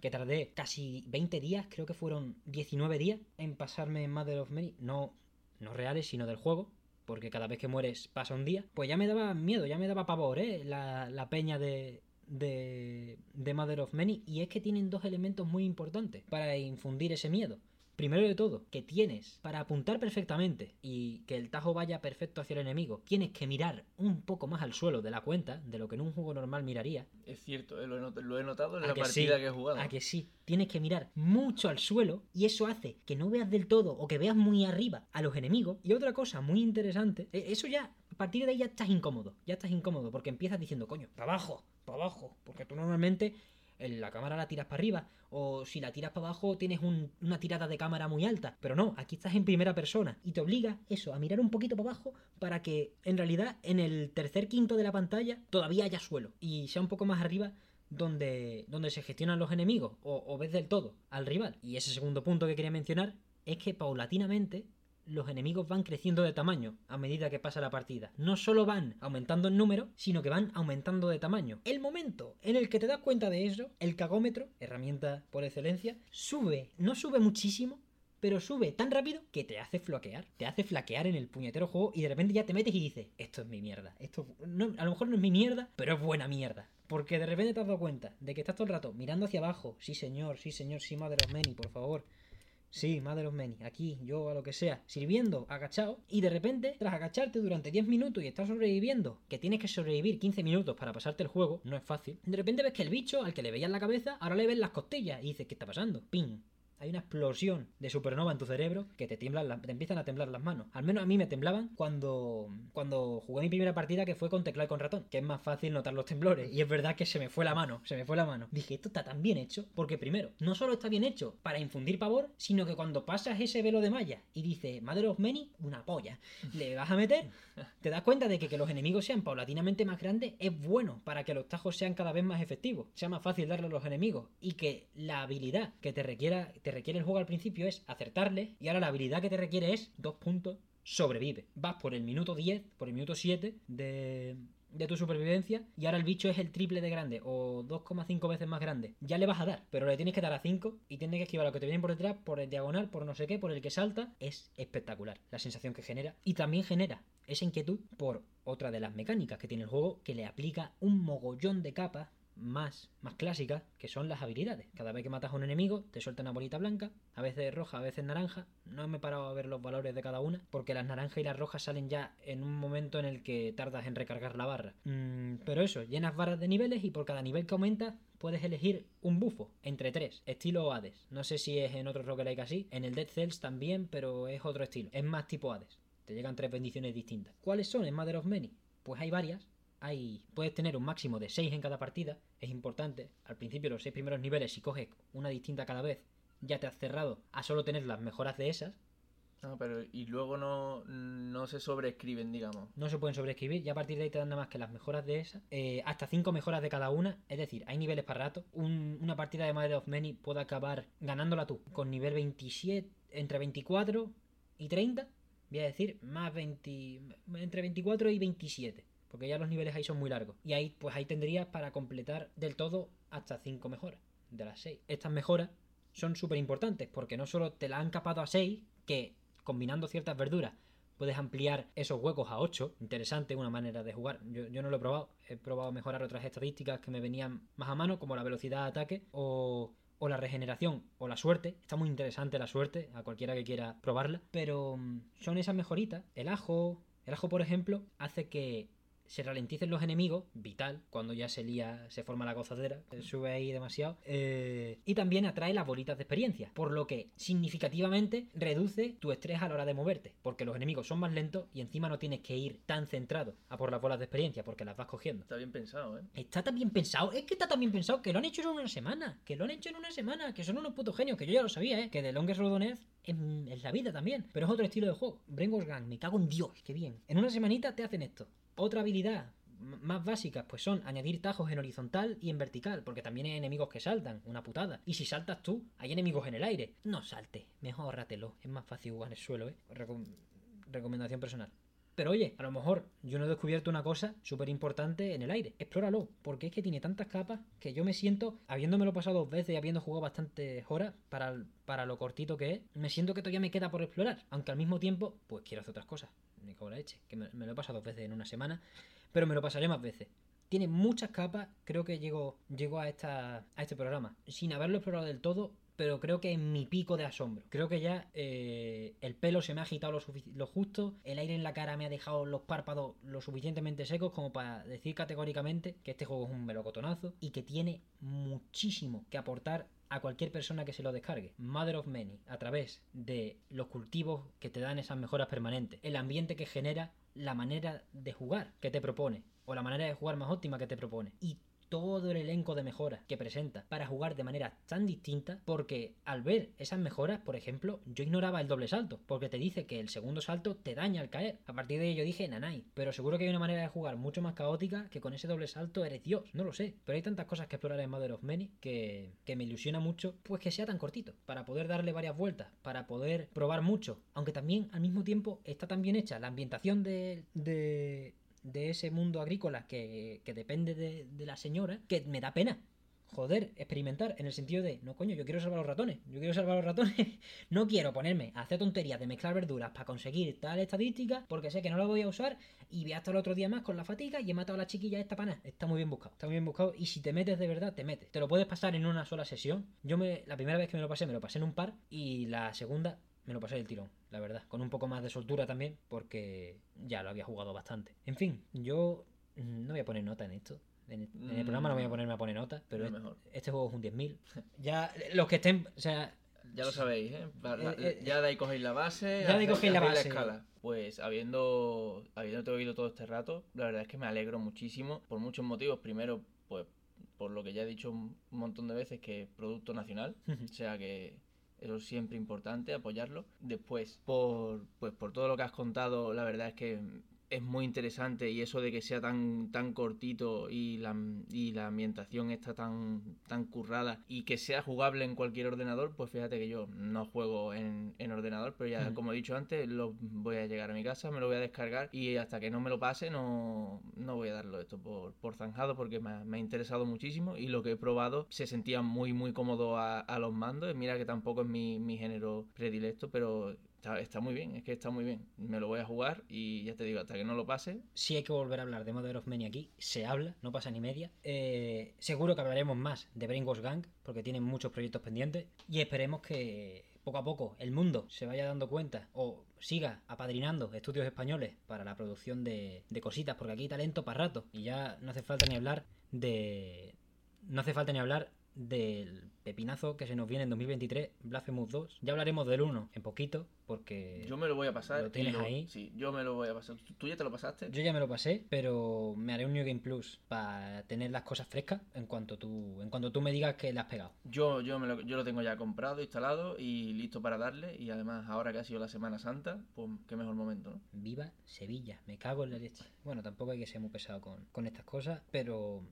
que tardé casi 20 días, creo que fueron 19 días en pasarme Mother of Many, no, no reales, sino del juego, porque cada vez que mueres pasa un día, pues ya me daba miedo, ya me daba pavor, ¿eh? La, la peña de, de, de Mother of Many, y es que tienen dos elementos muy importantes para infundir ese miedo. Primero de todo, que tienes para apuntar perfectamente y que el tajo vaya perfecto hacia el enemigo, tienes que mirar un poco más al suelo de la cuenta, de lo que en un juego normal miraría, Es cierto, eh, lo, he not- lo he notado en ¿A la que partida sí? que he jugado. A que sí, tienes que mirar mucho al suelo y eso hace que no veas del todo o que veas muy arriba a los enemigos. Y otra cosa muy interesante, e- eso ya, a partir de ahí ya estás incómodo, ya estás incómodo porque empiezas diciendo, coño, para abajo, para abajo, porque tú normalmente en la cámara la tiras para arriba o si la tiras para abajo tienes un- una tirada de cámara muy alta, pero no, aquí estás en primera persona y te obliga eso, a mirar un poquito para abajo para que en realidad en el tercer quinto de la pantalla todavía haya suelo y sea un poco más arriba donde, donde se gestionan los enemigos o, o ves del todo al rival. Y ese segundo punto que quería mencionar es que paulatinamente los enemigos van creciendo de tamaño a medida que pasa la partida. No solo van aumentando en número, sino que van aumentando de tamaño. El momento en el que te das cuenta de eso, el cagómetro, herramienta por excelencia, sube, no sube muchísimo, pero sube tan rápido que te hace floquear. Te hace flaquear en el puñetero juego y de repente ya te metes y dices, esto es mi mierda. Esto a lo mejor no es mi mierda, pero es buena mierda. Porque de repente te has dado cuenta de que estás todo el rato mirando hacia abajo. Sí, señor, sí, señor, sí, Mother of Many, por favor. Sí, Mother of Many, aquí, yo, a lo que sea, sirviendo, agachado, y de repente, tras agacharte durante 10 minutos y estar sobreviviendo, que tienes que sobrevivir 15 minutos para pasarte el juego, no es fácil, de repente ves que el bicho, al que le veías la cabeza, ahora le ves las costillas, y dices, ¿qué está pasando? ¡Ping! Hay una explosión de supernova en tu cerebro que te tiemblan la- te empiezan a temblar las manos. Al menos a mí me temblaban cuando, cuando jugué mi primera partida que fue con teclado y con ratón, que es más fácil notar los temblores. Y es verdad que se me fue la mano, se me fue la mano. Dije, esto está tan bien hecho, porque primero, no solo está bien hecho para infundir pavor, sino que cuando pasas ese velo de malla y dice Mother of Many, una polla, le vas a meter, te das cuenta de que que los enemigos sean paulatinamente más grandes es bueno para que los tajos sean cada vez más efectivos, sea más fácil darle a los enemigos y que la habilidad que te requiera te requiere el juego al principio es acertarle y ahora la habilidad que te requiere es dos puntos sobrevive. Vas por el minuto 10, por el minuto 7 de, de tu supervivencia y ahora el bicho es el triple de grande o 2,5 veces más grande. Ya le vas a dar, pero le tienes que dar a 5 y tienes que esquivar lo que te viene por detrás, por el diagonal, por no sé qué, por el que salta. Es espectacular la sensación que genera. Y también genera esa inquietud por otra de las mecánicas que tiene el juego que le aplica un mogollón de capas más, más clásicas, que son las habilidades. Cada vez que matas a un enemigo, te suelta una bolita blanca, a veces roja, a veces naranja. No me he parado a ver los valores de cada una, porque las naranjas y las rojas salen ya en un momento en el que tardas en recargar la barra. Mm, pero eso, llenas barras de niveles y por cada nivel que aumenta, puedes elegir un bufo entre tres, estilo Hades. No sé si es en otro roguelike así, en el Dead Cells también, pero es otro estilo. Es más tipo Hades. Te llegan tres bendiciones distintas. ¿Cuáles son en Mother of Many? Pues hay varias, hay, puedes tener un máximo de 6 en cada partida, es importante. Al principio, los 6 primeros niveles, si coges una distinta cada vez, ya te has cerrado a solo tener las mejoras de esas. No, pero y luego no, no se sobreescriben, digamos. No se pueden sobreescribir, y a partir de ahí te dan nada más que las mejoras de esas. Eh, hasta 5 mejoras de cada una, es decir, hay niveles para rato. Un- una partida de Mother of Many puede acabar ganándola tú con nivel 27, entre 24 y 30. Voy a decir, más 20, entre 24 y 27. Porque ya los niveles ahí son muy largos. Y ahí, pues ahí tendrías para completar del todo hasta 5 mejoras de las 6. Estas mejoras son súper importantes porque no solo te la han capado a 6, que combinando ciertas verduras puedes ampliar esos huecos a 8. Interesante, una manera de jugar. Yo, yo no lo he probado. He probado mejorar otras estadísticas que me venían más a mano, como la velocidad de ataque o, o la regeneración o la suerte. Está muy interesante la suerte, a cualquiera que quiera probarla. Pero mm, son esas mejoritas. El ajo, el ajo, por ejemplo, hace que se ralenticen los enemigos, vital, cuando ya se lía, se forma la gozadera, sube ahí demasiado. Eh, y también atrae las bolitas de experiencia, por lo que significativamente reduce tu estrés a la hora de moverte, porque los enemigos son más lentos y encima no tienes que ir tan centrado a por las bolas de experiencia, porque las vas cogiendo. Está bien pensado, ¿eh? Está tan bien pensado, es que está tan bien pensado que lo han hecho en una semana, que lo han hecho en una semana, que son unos putos genios, que yo ya lo sabía, ¿eh? Que The Longest Road on Earth es la vida también, pero es otro estilo de juego. Brainwash Gang, me cago en Dios, qué bien. En una semanita te hacen esto. Otra habilidad más básicas pues son añadir tajos en horizontal y en vertical, porque también hay enemigos que saltan, una putada. Y si saltas tú, hay enemigos en el aire. No saltes, mejor ahórratelo, es más fácil jugar en el suelo, ¿eh? Recom- recomendación personal. Pero oye, a lo mejor yo no he descubierto una cosa súper importante en el aire. Explóralo, porque es que tiene tantas capas que yo me siento, habiéndomelo pasado dos veces y habiendo jugado bastantes horas para, para lo cortito que es, me siento que todavía me queda por explorar. Aunque al mismo tiempo, pues quiero hacer otras cosas. Me cago la que me, me lo he pasado dos veces en una semana, pero me lo pasaré más veces. Tiene muchas capas, creo que llego, llego a, esta, a este programa sin haberlo explorado del todo, pero creo que en mi pico de asombro. Creo que ya eh, el pelo se me ha agitado lo, lo justo, el aire en la cara me ha dejado los párpados lo suficientemente secos como para decir categóricamente que este juego es un melocotonazo y que tiene muchísimo que aportar a cualquier persona que se lo descargue. Mother of Many, a través de los cultivos que te dan esas mejoras permanentes, el ambiente que genera, la manera de jugar que te propone, o la manera de jugar más óptima que te propone. Todo el elenco de mejoras que presenta para jugar de manera tan distinta porque al ver esas mejoras, por ejemplo, yo ignoraba el doble salto porque te dice que el segundo salto te daña al caer. A partir de yo dije, nanay, pero seguro que hay una manera de jugar mucho más caótica que con ese doble salto eres Dios, no lo sé. Pero hay tantas cosas que explorar en Mother of Many que, que me ilusiona mucho pues que sea tan cortito, para poder darle varias vueltas, para poder probar mucho, aunque también al mismo tiempo está tan bien hecha la ambientación de... de de ese mundo agrícola que, que depende de, de la señora, que me da pena. Joder, experimentar en el sentido de, no coño, yo quiero salvar los ratones, yo quiero salvar los ratones, no quiero ponerme a hacer tonterías de mezclar verduras para conseguir tal estadística, porque sé que no la voy a usar y voy a estar el otro día más con la fatiga y he matado a la chiquilla esta pana. Está muy bien buscado, está muy bien buscado y si te metes de verdad, te metes. Te lo puedes pasar en una sola sesión. Yo me, la primera vez que me lo pasé, me lo pasé en un par y la segunda me lo pasé del tirón, la verdad. Con un poco más de soltura también, porque ya lo había jugado bastante. En fin, yo mm, no voy a poner nota en esto. En el, en el programa no voy a ponerme a poner nota, pero es- este juego es un 10.000. Ya, los que estén, o sea, Ya lo sabéis, ¿eh? La- Eh, eh, ya de ahí cogéis la base. ya de ahí cogéis la base. escala. Pues habiendo, habiéndote oído todo este rato, la verdad es que me alegro muchísimo por muchos motivos. Primero, pues por lo que ya he dicho un montón de veces, que es producto nacional. O sea que eso es siempre importante, apoyarlo. Después, por, pues, por todo lo que has contado, la verdad es que es muy interesante y eso de que sea tan, tan cortito y la, y la ambientación está tan, tan currada y que sea jugable en cualquier ordenador, pues fíjate que yo no juego en, en ordenador, pero ya como he dicho antes, lo voy a llegar a mi casa, me lo voy a descargar y hasta que no me lo pase no, no voy a darlo esto por, por zanjado porque me ha, me ha interesado muchísimo y lo que he probado se sentía muy muy cómodo a, a los mandos. Mira que tampoco es mi, mi género predilecto, pero Está, muy bien, es que está muy bien. Me lo voy a jugar y ya te digo, hasta que no lo pase. Si hay que volver a hablar de Mother of Many aquí. Se habla, no pasa ni media. Eh, seguro que hablaremos más de Brainwash Gang, porque tienen muchos proyectos pendientes. Y esperemos que poco a poco el mundo se vaya dando cuenta o siga apadrinando estudios españoles para la producción de, de cositas, porque aquí hay talento para rato. Y ya no hace falta ni hablar de. No hace falta ni hablar del pepinazo que se nos viene en 2023, Blasphemous 2. Ya hablaremos del 1 en poquito, porque... Yo me lo voy a pasar. Lo tienes ahí. Sí, yo me lo voy a pasar. ¿Tú ya te lo pasaste? Yo ya me lo pasé, pero me haré un New Game Plus para tener las cosas frescas en cuanto tú, en cuanto tú me digas que le has pegado. Yo, yo, me lo, yo lo tengo ya comprado, instalado y listo para darle. Y además, ahora que ha sido la Semana Santa, pues qué mejor momento, ¿no? Viva Sevilla, me cago en la leche. Bueno, tampoco hay que ser muy pesado con, con estas cosas, pero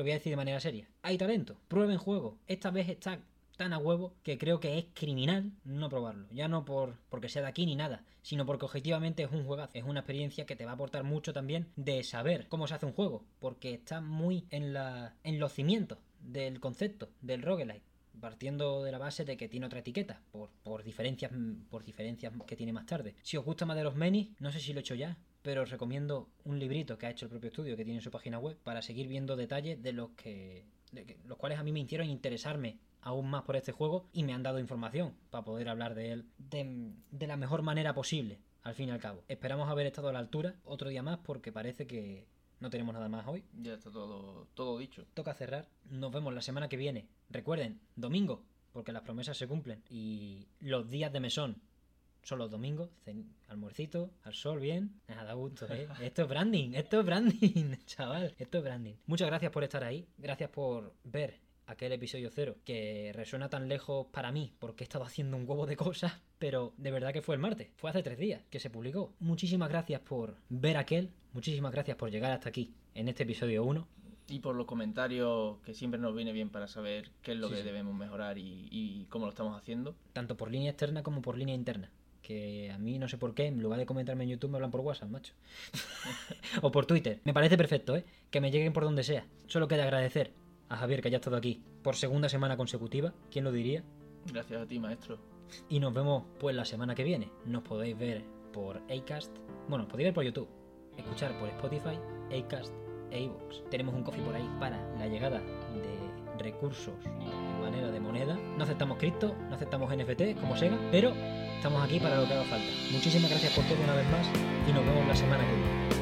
lo voy a decir de manera seria. Hay talento, prueben juego. Esta vez está tan a huevo que creo que es criminal no probarlo. Ya no por porque sea de aquí ni nada, sino porque objetivamente es un juegazo. Es una experiencia que te va a aportar mucho también de saber cómo se hace un juego, porque está muy en, la, en los cimientos del concepto del roguelike partiendo de la base de que tiene otra etiqueta, por, diferencias por diferencias que tiene más tarde. Si os gusta más de los Many, no sé si lo he hecho ya, pero os recomiendo un librito que ha hecho el propio estudio que tiene en su página web para seguir viendo detalles de los que, de los cuales a mí me hicieron interesarme aún más por este juego y me han dado información para poder hablar de él de, de la mejor manera posible al fin y al cabo. Esperamos haber estado a la altura otro día más porque parece que no tenemos nada más hoy. Ya está todo, todo dicho. Toca cerrar. Nos vemos la semana que viene. Recuerden, domingo, porque las promesas se cumplen. Y los días de mesón son los domingos, almuercito, al sol, bien. Nada, gusto, ¿eh? Esto es branding, esto es branding, chaval, esto es branding. Muchas gracias por estar ahí, gracias por ver aquel episodio cero que resuena tan lejos para mí porque he estado haciendo un huevo de cosas, pero de verdad que fue el martes, fue hace tres días que se publicó. Muchísimas gracias por ver aquel, muchísimas gracias por llegar hasta aquí en este episodio 1. Y por los comentarios, que siempre nos viene bien para saber qué es lo sí, que sí. debemos mejorar y, y cómo lo estamos haciendo. Tanto por línea externa como por línea interna que a mí no sé por qué, en lugar de comentarme en YouTube me hablan por WhatsApp, macho. o por Twitter. Me parece perfecto, ¿eh? Que me lleguen por donde sea. Solo queda agradecer a Javier que haya estado aquí por segunda semana consecutiva. ¿Quién lo diría? Gracias a ti, maestro. Y nos vemos pues la semana que viene. Nos podéis ver por Acast. Bueno, podéis ver por YouTube. Escuchar por Spotify, Acast e iVoox. Tenemos un coffee por ahí para la llegada de recursos en manera de moneda. No aceptamos cripto, no aceptamos NFT como Sega, pero estamos aquí para lo que haga falta. Muchísimas gracias por todo una vez más y nos vemos la semana que viene.